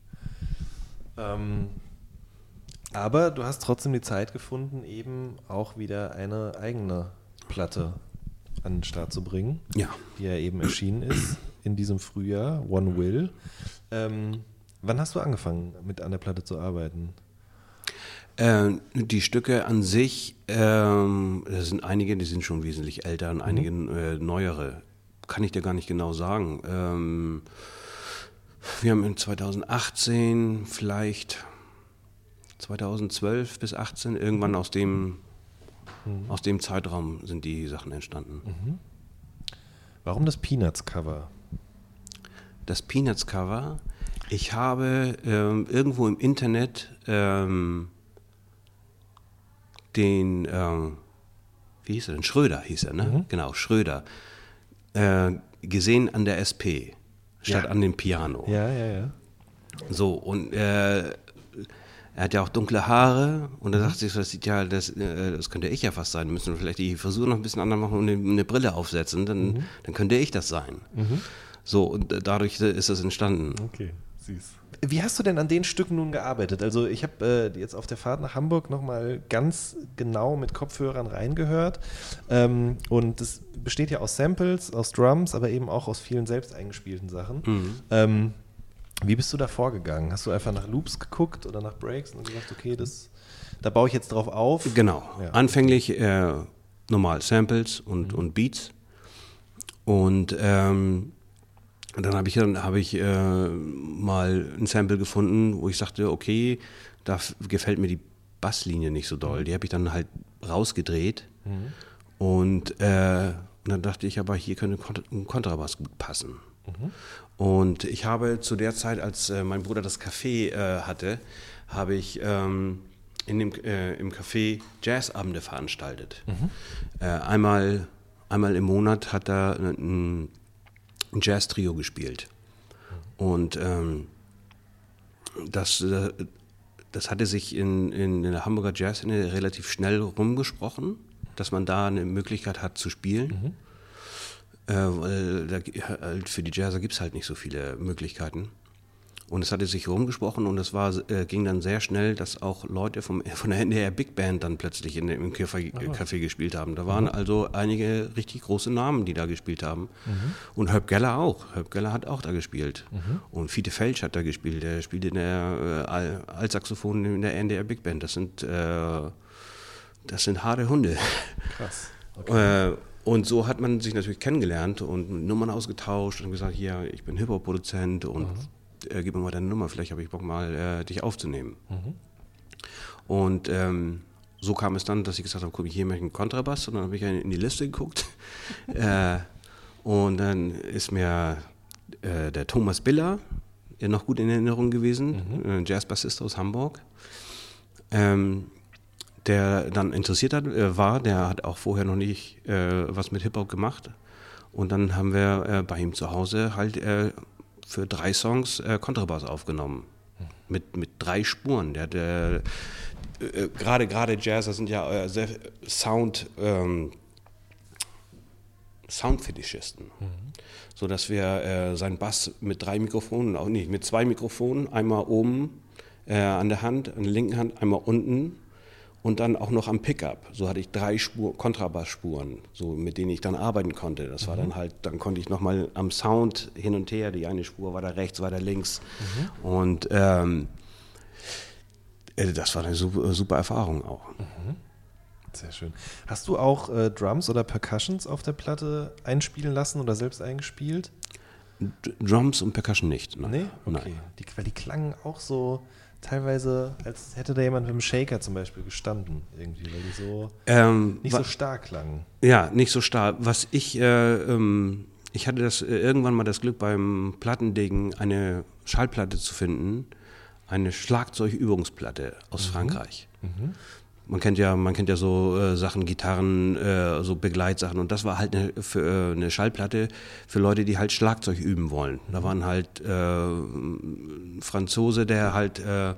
Ähm, aber du hast trotzdem die Zeit gefunden, eben auch wieder eine eigene Platte an den Start zu bringen, ja. die ja eben erschienen ist in diesem Frühjahr, One Will. Ähm, Wann hast du angefangen, mit an der Platte zu arbeiten? Äh, die Stücke an sich, ähm, das sind einige, die sind schon wesentlich älter und mhm. einige äh, neuere. Kann ich dir gar nicht genau sagen. Ähm, wir haben in 2018 vielleicht 2012 bis 2018 irgendwann aus dem, mhm. aus dem Zeitraum sind die Sachen entstanden. Mhm. Warum das Peanuts-Cover? Das Peanuts-Cover ich habe ähm, irgendwo im Internet ähm, den, ähm, wie hieß er denn? Schröder hieß er, ne? Mhm. Genau, Schröder. Äh, gesehen an der SP statt ja. an dem Piano. Ja, ja, ja. So, und äh, er hat ja auch dunkle Haare und er mhm. sagt sich, das sieht ja, das, äh, das könnte ich ja fast sein. Müssen wir vielleicht die Frisur noch ein bisschen anders machen und eine, eine Brille aufsetzen, dann, mhm. dann könnte ich das sein. Mhm. So, und dadurch ist das entstanden. Okay. Süß. Wie hast du denn an den Stücken nun gearbeitet? Also ich habe äh, jetzt auf der Fahrt nach Hamburg nochmal ganz genau mit Kopfhörern reingehört. Ähm, und das besteht ja aus Samples, aus Drums, aber eben auch aus vielen selbst eingespielten Sachen. Mhm. Ähm, Wie bist du da vorgegangen? Hast du einfach nach Loops geguckt oder nach Breaks und gesagt, okay, das, da baue ich jetzt drauf auf? Genau. Ja. Anfänglich äh, normal Samples und, und Beats. Und ähm, dann habe ich, dann hab ich äh, mal ein Sample gefunden, wo ich sagte, okay, da gefällt mir die Basslinie nicht so doll. Die habe ich dann halt rausgedreht. Und, äh, und dann dachte ich, aber hier könnte ein Kontrabass gut passen. Und ich habe zu der Zeit, als äh, mein Bruder das Café äh, hatte, habe ich ähm, in dem, äh, im Café Jazzabende veranstaltet. Äh, einmal, einmal im Monat hat er ein, ein Jazz-Trio gespielt. Und ähm, das, äh, das hatte sich in, in, der Hamburger Jazzszene relativ schnell rumgesprochen, dass man da eine Möglichkeit hat zu spielen. Äh, weil da, halt für die Jazzer gibt es halt nicht so viele Möglichkeiten. Und es hatte sich rumgesprochen und es war, äh, ging dann sehr schnell, dass auch Leute vom, <laughs> von der NDR Big Band dann plötzlich in, dem- im Café, Café gespielt haben. Da waren also einige richtig große Namen, die da gespielt haben. Und Herb Geller auch. Herb Geller hat auch da gespielt. Und Fiete Felsch hat da gespielt. Der spielt in der äh, Al- Altsaxophon in der NDR Big Band. Das sind, äh, das sind harte Hunde. Krass. Äh, und so hat man sich natürlich kennengelernt und Nummern ausgetauscht und gesagt, hier, ich bin Hip-Hop-Produzent und äh, gib mir mal deine Nummer, vielleicht habe ich Bock mal, äh, dich aufzunehmen. Und ähm, so kam es dann, dass ich gesagt habe, guck, hier möchte ich einen Kontrabass und dann habe ich in die Liste geguckt. <laughs> äh, und dann ist mir äh, der Thomas Biller äh, noch gut in Erinnerung gewesen, äh, Jazzbassist aus Hamburg. Ähm, der dann interessiert hat, war, der hat auch vorher noch nicht was mit Hip-Hop gemacht. Und dann haben wir äh, bei ihm zu Hause halt äh, für drei Songs äh, Kontrabass aufgenommen. Mit, mit drei Spuren. Der hat äh, gerade gerade Jazzer sind ja äh, sehr Sound ähm, Soundfetischisten. So dass wir äh, seinen Bass mit drei Mikrofonen, auch nicht, mit zwei Mikrofonen, einmal oben äh, an der Hand, an der linken Hand, einmal unten und dann auch noch am Pickup. So hatte ich drei Spur, Kontrabassspuren, so mit denen ich dann arbeiten konnte. Das war dann halt, dann konnte ich nochmal am Sound hin und her, die eine Spur war da rechts, war da links. Und ähm, äh, das war eine super, super Erfahrung auch. Sehr schön. Hast du auch äh, Drums oder Percussions auf der Platte einspielen lassen oder selbst eingespielt? D Drums und Percussion nicht. Nein. Nee? Okay. Nein. Die, weil die klangen auch so teilweise, als hätte da jemand mit dem Shaker zum Beispiel gestanden, irgendwie, weil die so Ähm, nicht so stark klangen. Ja, nicht so stark. Was ich, äh, ähm, ich hatte das äh, irgendwann mal das Glück beim Plattendegen eine Schallplatte zu finden, eine Schlagzeugübungsplatte aus Frankreich. Man kennt ja, man kennt ja so äh, Sachen, Gitarren, äh, so Begleitsachen und das war halt eine, für, äh, eine Schallplatte für Leute, die halt Schlagzeug üben wollen. Da waren halt äh, Franzose, der halt äh,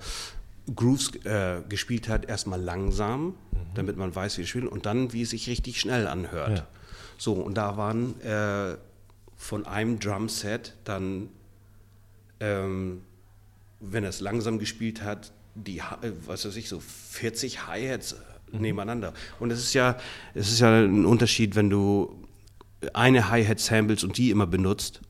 Grooves äh, gespielt hat, erstmal langsam, damit man weiß, wie es spielt, und dann, wie es sich richtig schnell anhört. Ja. So, und da waren äh, von einem Drumset dann, ähm, wenn er es langsam gespielt hat, die, äh, was weiß ich, so 40 Hi-Hats nebeneinander. Und es ist ja, es ist ja ein Unterschied, wenn du eine Hi-Hat samplest und die immer benutzt.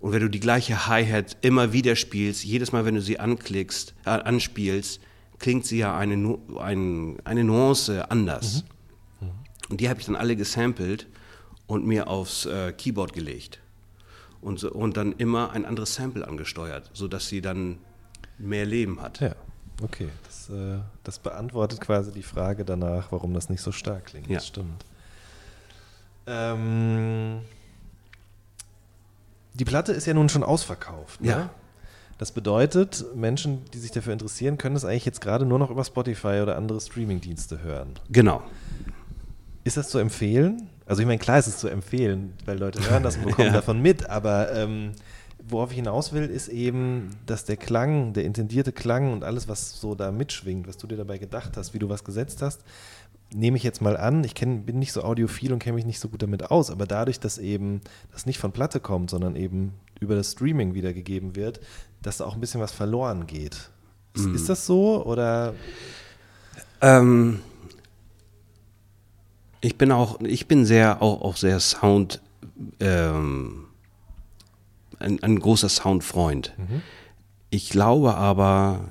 Und wenn du die gleiche Hi-Hat immer wieder spielst, jedes Mal, wenn du sie anklickst, äh, anspielst, klingt sie ja eine, Nu- ein, eine Nuance anders. Und die habe ich dann alle gesampelt und mir aufs äh, Keyboard gelegt. Und, so, und dann immer ein anderes Sample angesteuert, sodass sie dann mehr Leben hat. Ja, okay. Das, äh, das beantwortet quasi die Frage danach, warum das nicht so stark klingt. Ja. Das stimmt. Ähm, die Platte ist ja nun schon ausverkauft. Ne? Ja. Das bedeutet, Menschen, die sich dafür interessieren, können es eigentlich jetzt gerade nur noch über Spotify oder andere Streamingdienste hören. Genau. Ist das zu empfehlen? Also ich meine, klar ist es zu empfehlen, weil Leute hören das und bekommen <laughs> Ja. davon mit, aber ähm, worauf ich hinaus will, ist eben, dass der Klang, der intendierte Klang und alles, was so da mitschwingt, was du dir dabei gedacht hast, wie du was gesetzt hast, nehme ich jetzt mal an, ich kenn, bin nicht so audiophil und kenne mich nicht so gut damit aus, aber dadurch, dass eben das nicht von Platte kommt, sondern eben über das Streaming wiedergegeben wird, dass da auch ein bisschen was verloren geht. Ist, ist das so oder? Ähm, ich bin auch, ich bin sehr, auch, auch sehr Sound, ähm, ein, ein großer Soundfreund. Ich glaube aber,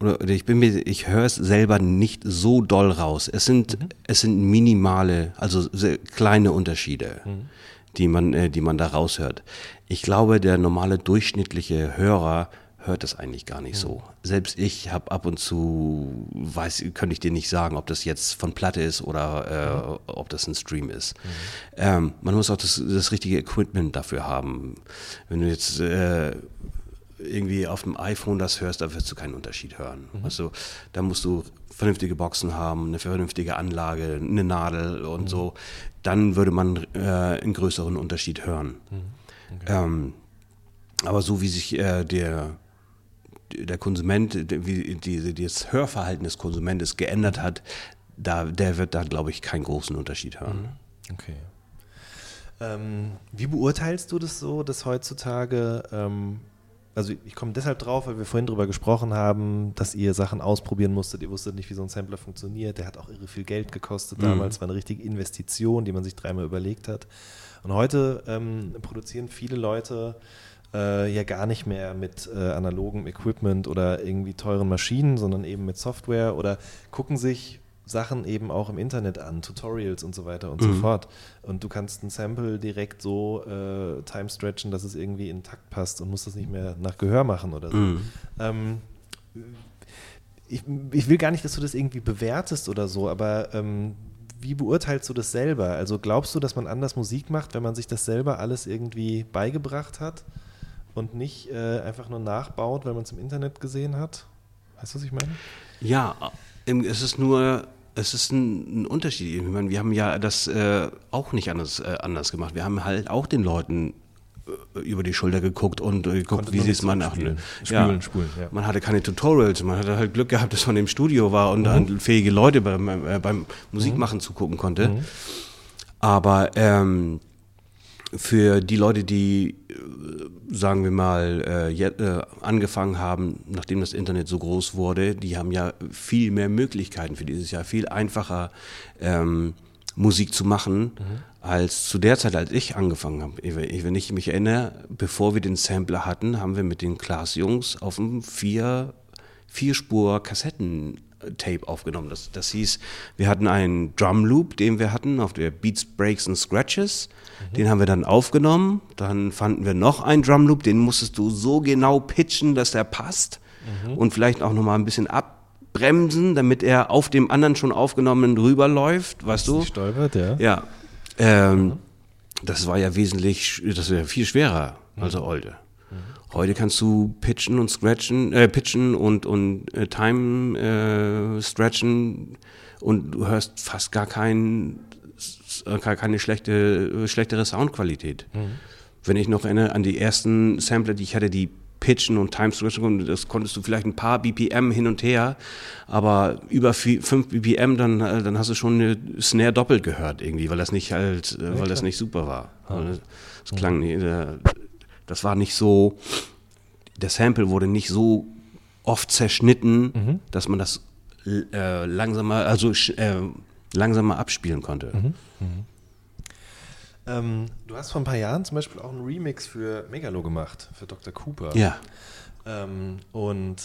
oder ich bin mir, ich höre es selber nicht so doll raus. Es sind, mhm. es sind minimale, also kleine Unterschiede, mhm. die man, äh, die man da raushört. Ich glaube, der normale durchschnittliche Hörer hört das eigentlich gar nicht so. Selbst ich habe ab und zu, weiß, könnte ich dir nicht sagen, ob das jetzt von Platte ist oder äh, ob das ein Stream ist. Mhm. Ähm, man muss auch das, das richtige Equipment dafür haben. Wenn du jetzt äh, irgendwie auf dem iPhone das hörst, da wirst du keinen Unterschied hören. Mhm. Also da musst du vernünftige Boxen haben, eine vernünftige Anlage, eine Nadel und mhm. so. Dann würde man äh, einen größeren Unterschied hören. Mhm. Okay. Ähm, aber so wie sich äh, der der Konsument, wie die, das Hörverhalten des Konsumentes geändert hat, da, der wird da, glaube ich, keinen großen Unterschied hören. Mhm. Okay. Ähm, wie beurteilst du das so, dass heutzutage ähm, also ich komme deshalb drauf, weil wir vorhin darüber gesprochen haben, dass ihr Sachen ausprobieren musstet. Ihr wusstet nicht, wie so ein Sampler funktioniert. Der hat auch irre viel Geld gekostet mhm. damals. War eine richtige Investition, die man sich dreimal überlegt hat. Und heute ähm, produzieren viele Leute äh, ja gar nicht mehr mit äh, analogem Equipment oder irgendwie teuren Maschinen, sondern eben mit Software oder gucken sich Sachen eben auch im Internet an, Tutorials und so weiter und mhm. so fort. Und du kannst ein Sample direkt so äh, time stretchen, dass es irgendwie in Takt passt und musst das nicht mehr nach Gehör machen oder so. Mhm. Ähm, ich, ich, will gar nicht, dass du das irgendwie bewertest oder so, aber ähm, wie beurteilst du das selber? Also glaubst du, dass man anders Musik macht, wenn man sich das selber alles irgendwie beigebracht hat und nicht äh, einfach nur nachbaut, weil man es im Internet gesehen hat? Weißt du, was ich meine? Ja, es ist nur es ist ein, ein, Unterschied. Ich meine, wir haben ja das äh, auch nicht anders, äh, anders gemacht. Wir haben halt auch den Leuten äh, über die Schulter geguckt und äh, geguckt, wie sie es mal nach. Spulen, ja. spulen, ja. Man hatte keine Tutorials, man hatte halt Glück gehabt, dass man im Studio war und mhm. dann fähige Leute beim, äh, beim Musikmachen mhm. zugucken konnte. Mhm. Aber ähm, für die Leute, die, äh, sagen wir mal, äh, äh, angefangen haben, nachdem das Internet so groß wurde, die haben ja viel mehr Möglichkeiten für dieses Jahr, viel einfacher ähm, Musik zu machen, mhm. als zu der Zeit, als ich angefangen habe. Wenn ich mich erinnere, bevor wir den Sampler hatten, haben wir mit den Class-Jungs auf einem vier, Vierspur Kassetten Tape aufgenommen. Das, das hieß, wir hatten einen Drum Loop, den wir hatten auf der Beats, Breaks und Scratches. Mhm. Den haben wir dann aufgenommen. Dann fanden wir noch einen Drum Loop, den musstest du so genau pitchen, dass der passt. Mhm. Und vielleicht auch nochmal ein bisschen abbremsen, damit er auf dem anderen schon aufgenommenen rüberläuft, weißt du? Stolpert, ja. Ja. Ähm, mhm. Das war ja wesentlich, das war ja viel schwerer mhm. als der Olde. Heute kannst du pitchen und scratchen, äh, pitchen und, und äh, Time äh, stretchen und du hörst fast gar kein, gar keine schlechte, schlechtere Soundqualität. Mhm. Wenn ich noch erinnere an die ersten Sampler, die ich hatte, die pitchen und Time stretchen, das konntest du vielleicht ein paar BPM hin und her, aber über 5 BPM, dann, äh, dann hast du schon eine Snare doppelt gehört irgendwie, weil das nicht halt, ja, weil das nicht super war. Ah. Das, das klang, mhm. Das war nicht so, der Sample wurde nicht so oft zerschnitten, mhm. dass man das äh, langsamer, also äh, langsamer abspielen konnte. Mhm. Mhm. Ähm, du hast vor ein paar Jahren zum Beispiel auch einen Remix für Megalo gemacht, für Dr. Cooper. Ja. Ähm, und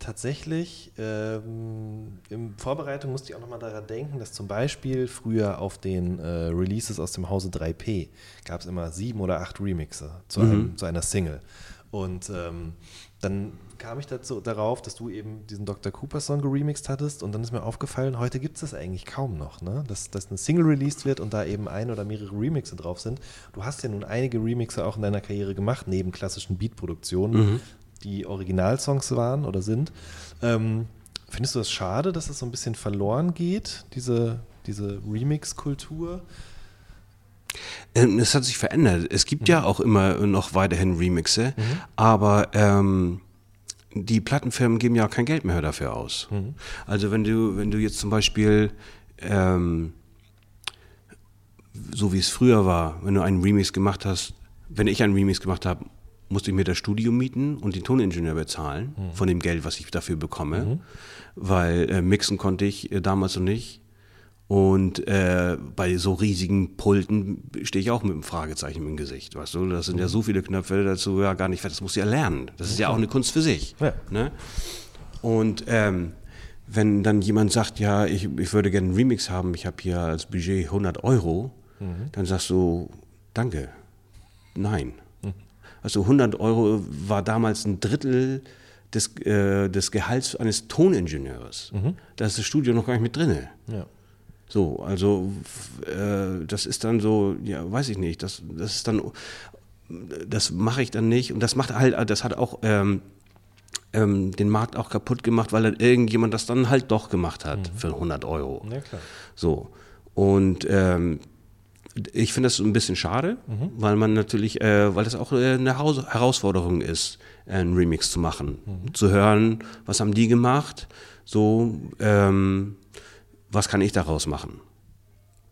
tatsächlich, ähm, in Vorbereitung musste ich auch nochmal daran denken, dass zum Beispiel früher auf den äh, Releases aus dem Hause 3P gab es immer sieben oder acht Remixe zu, mhm. einem, zu einer Single. Und ähm, dann kam ich dazu, darauf, dass du eben diesen Dr. Cooper Song geremixed hattest und dann ist mir aufgefallen, heute gibt es das eigentlich kaum noch, ne? dass, dass eine Single released wird und da eben ein oder mehrere Remixe drauf sind. Du hast ja nun einige Remixe auch in deiner Karriere gemacht, neben klassischen Beatproduktionen. Mhm die Originalsongs waren oder sind. Ähm, findest du das schade, dass das so ein bisschen verloren geht, diese, diese Remix-Kultur? Ähm, es hat sich verändert. Es gibt mhm. ja auch immer noch weiterhin Remixe, mhm. aber ähm, die Plattenfirmen geben ja auch kein Geld mehr dafür aus. Mhm. Also wenn du, wenn du jetzt zum Beispiel ähm, so wie es früher war, wenn du einen Remix gemacht hast, wenn ich einen Remix gemacht habe, musste ich mir das Studio mieten und den Toningenieur bezahlen mhm. von dem Geld, was ich dafür bekomme, mhm. weil äh, mixen konnte ich äh, damals noch nicht. Und äh, bei so riesigen Pulten stehe ich auch mit einem Fragezeichen im Gesicht. Weißt du, das sind ja so viele Knöpfe dazu ja gar nicht, das muss ja lernen. Das ist ja auch eine Kunst für sich. Ja. Ne? Und ähm, wenn dann jemand sagt, ja, ich, ich würde gerne einen Remix haben, ich habe hier als Budget 100 Euro, mhm. dann sagst du, danke, nein. Also 100 Euro war damals ein Drittel des, äh, des Gehalts eines Toningenieurs. Mhm. Da ist das Studio noch gar nicht mit drin. Ja. So, also äh, das ist dann so, ja, weiß ich nicht, das, das ist dann, das mache ich dann nicht und das macht halt, das hat auch ähm, ähm, den Markt auch kaputt gemacht, weil dann irgendjemand das dann halt doch gemacht hat mhm. für 100 Euro. Ja, klar. So, und ähm, ich finde das ein bisschen schade, mhm. weil man natürlich, äh, weil das auch äh, eine Haus Herausforderung ist, einen Remix zu machen, mhm. zu hören, was haben die gemacht, so, ähm, was kann ich daraus machen?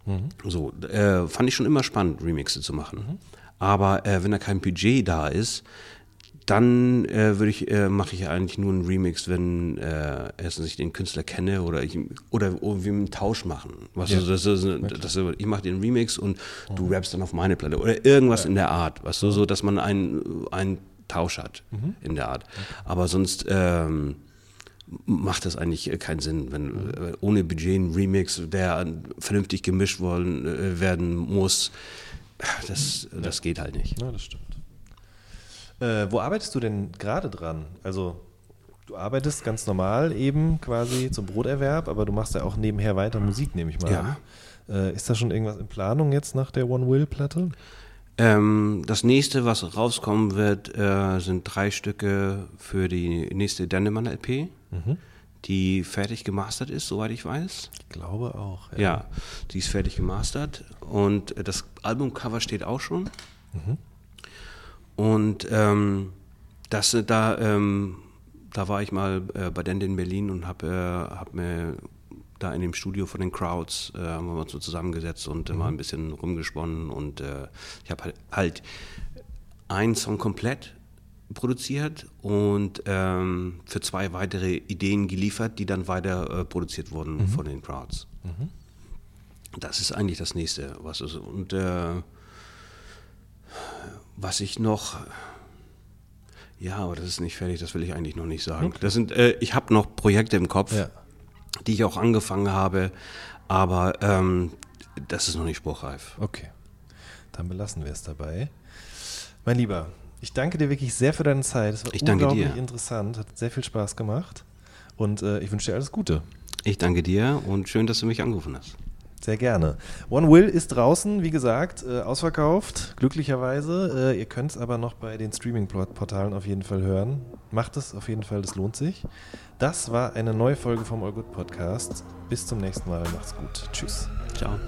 Mhm. So, äh, fand ich schon immer spannend, Remixe zu machen. Mhm. Aber äh, wenn da kein Budget da ist, dann äh, würde ich, äh, mache ich eigentlich nur einen Remix, wenn äh, erstens ich den Künstler kenne oder ich oder irgendwie einen Tausch machen. Weißt ja. du, das ist, das ist, ich mache den Remix und mhm. du rappst dann auf meine Platte oder irgendwas ja. in der Art, weißt du, so dass man einen, einen Tausch hat mhm. in der Art. Aber sonst ähm, macht das eigentlich keinen Sinn, wenn äh, ohne Budget ein Remix, der vernünftig gemischt worden, äh, werden muss, das, das geht halt nicht. Ja, das stimmt. Äh, wo arbeitest du denn gerade dran? Also du arbeitest ganz normal eben quasi zum Broterwerb, aber du machst ja auch nebenher weiter Musik, nehme ich mal ja. Äh, ist da schon irgendwas in Planung jetzt nach der One Will-Platte? Ähm, das nächste, was rauskommen wird, äh, sind drei Stücke für die nächste Dendemann-LP, mhm. die fertig gemastert ist, soweit ich weiß. Ich glaube auch. Ja, ja die ist fertig gemastert und das Albumcover steht auch schon. Mhm. Und ähm, das, da, ähm, da war ich mal äh, bei Dende in Berlin und habe äh, hab mir da in dem Studio von den Crowds äh, haben wir uns so zusammengesetzt und mhm. mal ein bisschen rumgesponnen und äh, ich habe halt, halt einen Song komplett produziert und ähm, für zwei weitere Ideen geliefert, die dann weiter äh, produziert wurden mhm. von den Crowds. Mhm. Das ist eigentlich das nächste, was ist und äh, was ich noch ja, aber das ist nicht fertig, das will ich eigentlich noch nicht sagen. Okay. Das sind, äh, ich habe noch Projekte im Kopf. Ja die ich auch angefangen habe, aber ähm, das ist noch nicht spruchreif. Okay, dann belassen wir es dabei. Mein Lieber, ich danke dir wirklich sehr für deine Zeit. Es war ich unglaublich interessant, hat sehr viel Spaß gemacht und äh, ich wünsche dir alles Gute. Ich danke dir und schön, dass du mich angerufen hast. Sehr gerne. One Will ist draußen, wie gesagt, äh, ausverkauft, glücklicherweise. Äh, ihr könnt es aber noch bei den Streaming-Portalen auf jeden Fall hören. Macht es auf jeden Fall, das lohnt sich. Das war eine neue Folge vom All Good Podcast. Bis zum nächsten Mal. Macht's gut. Tschüss. Ciao.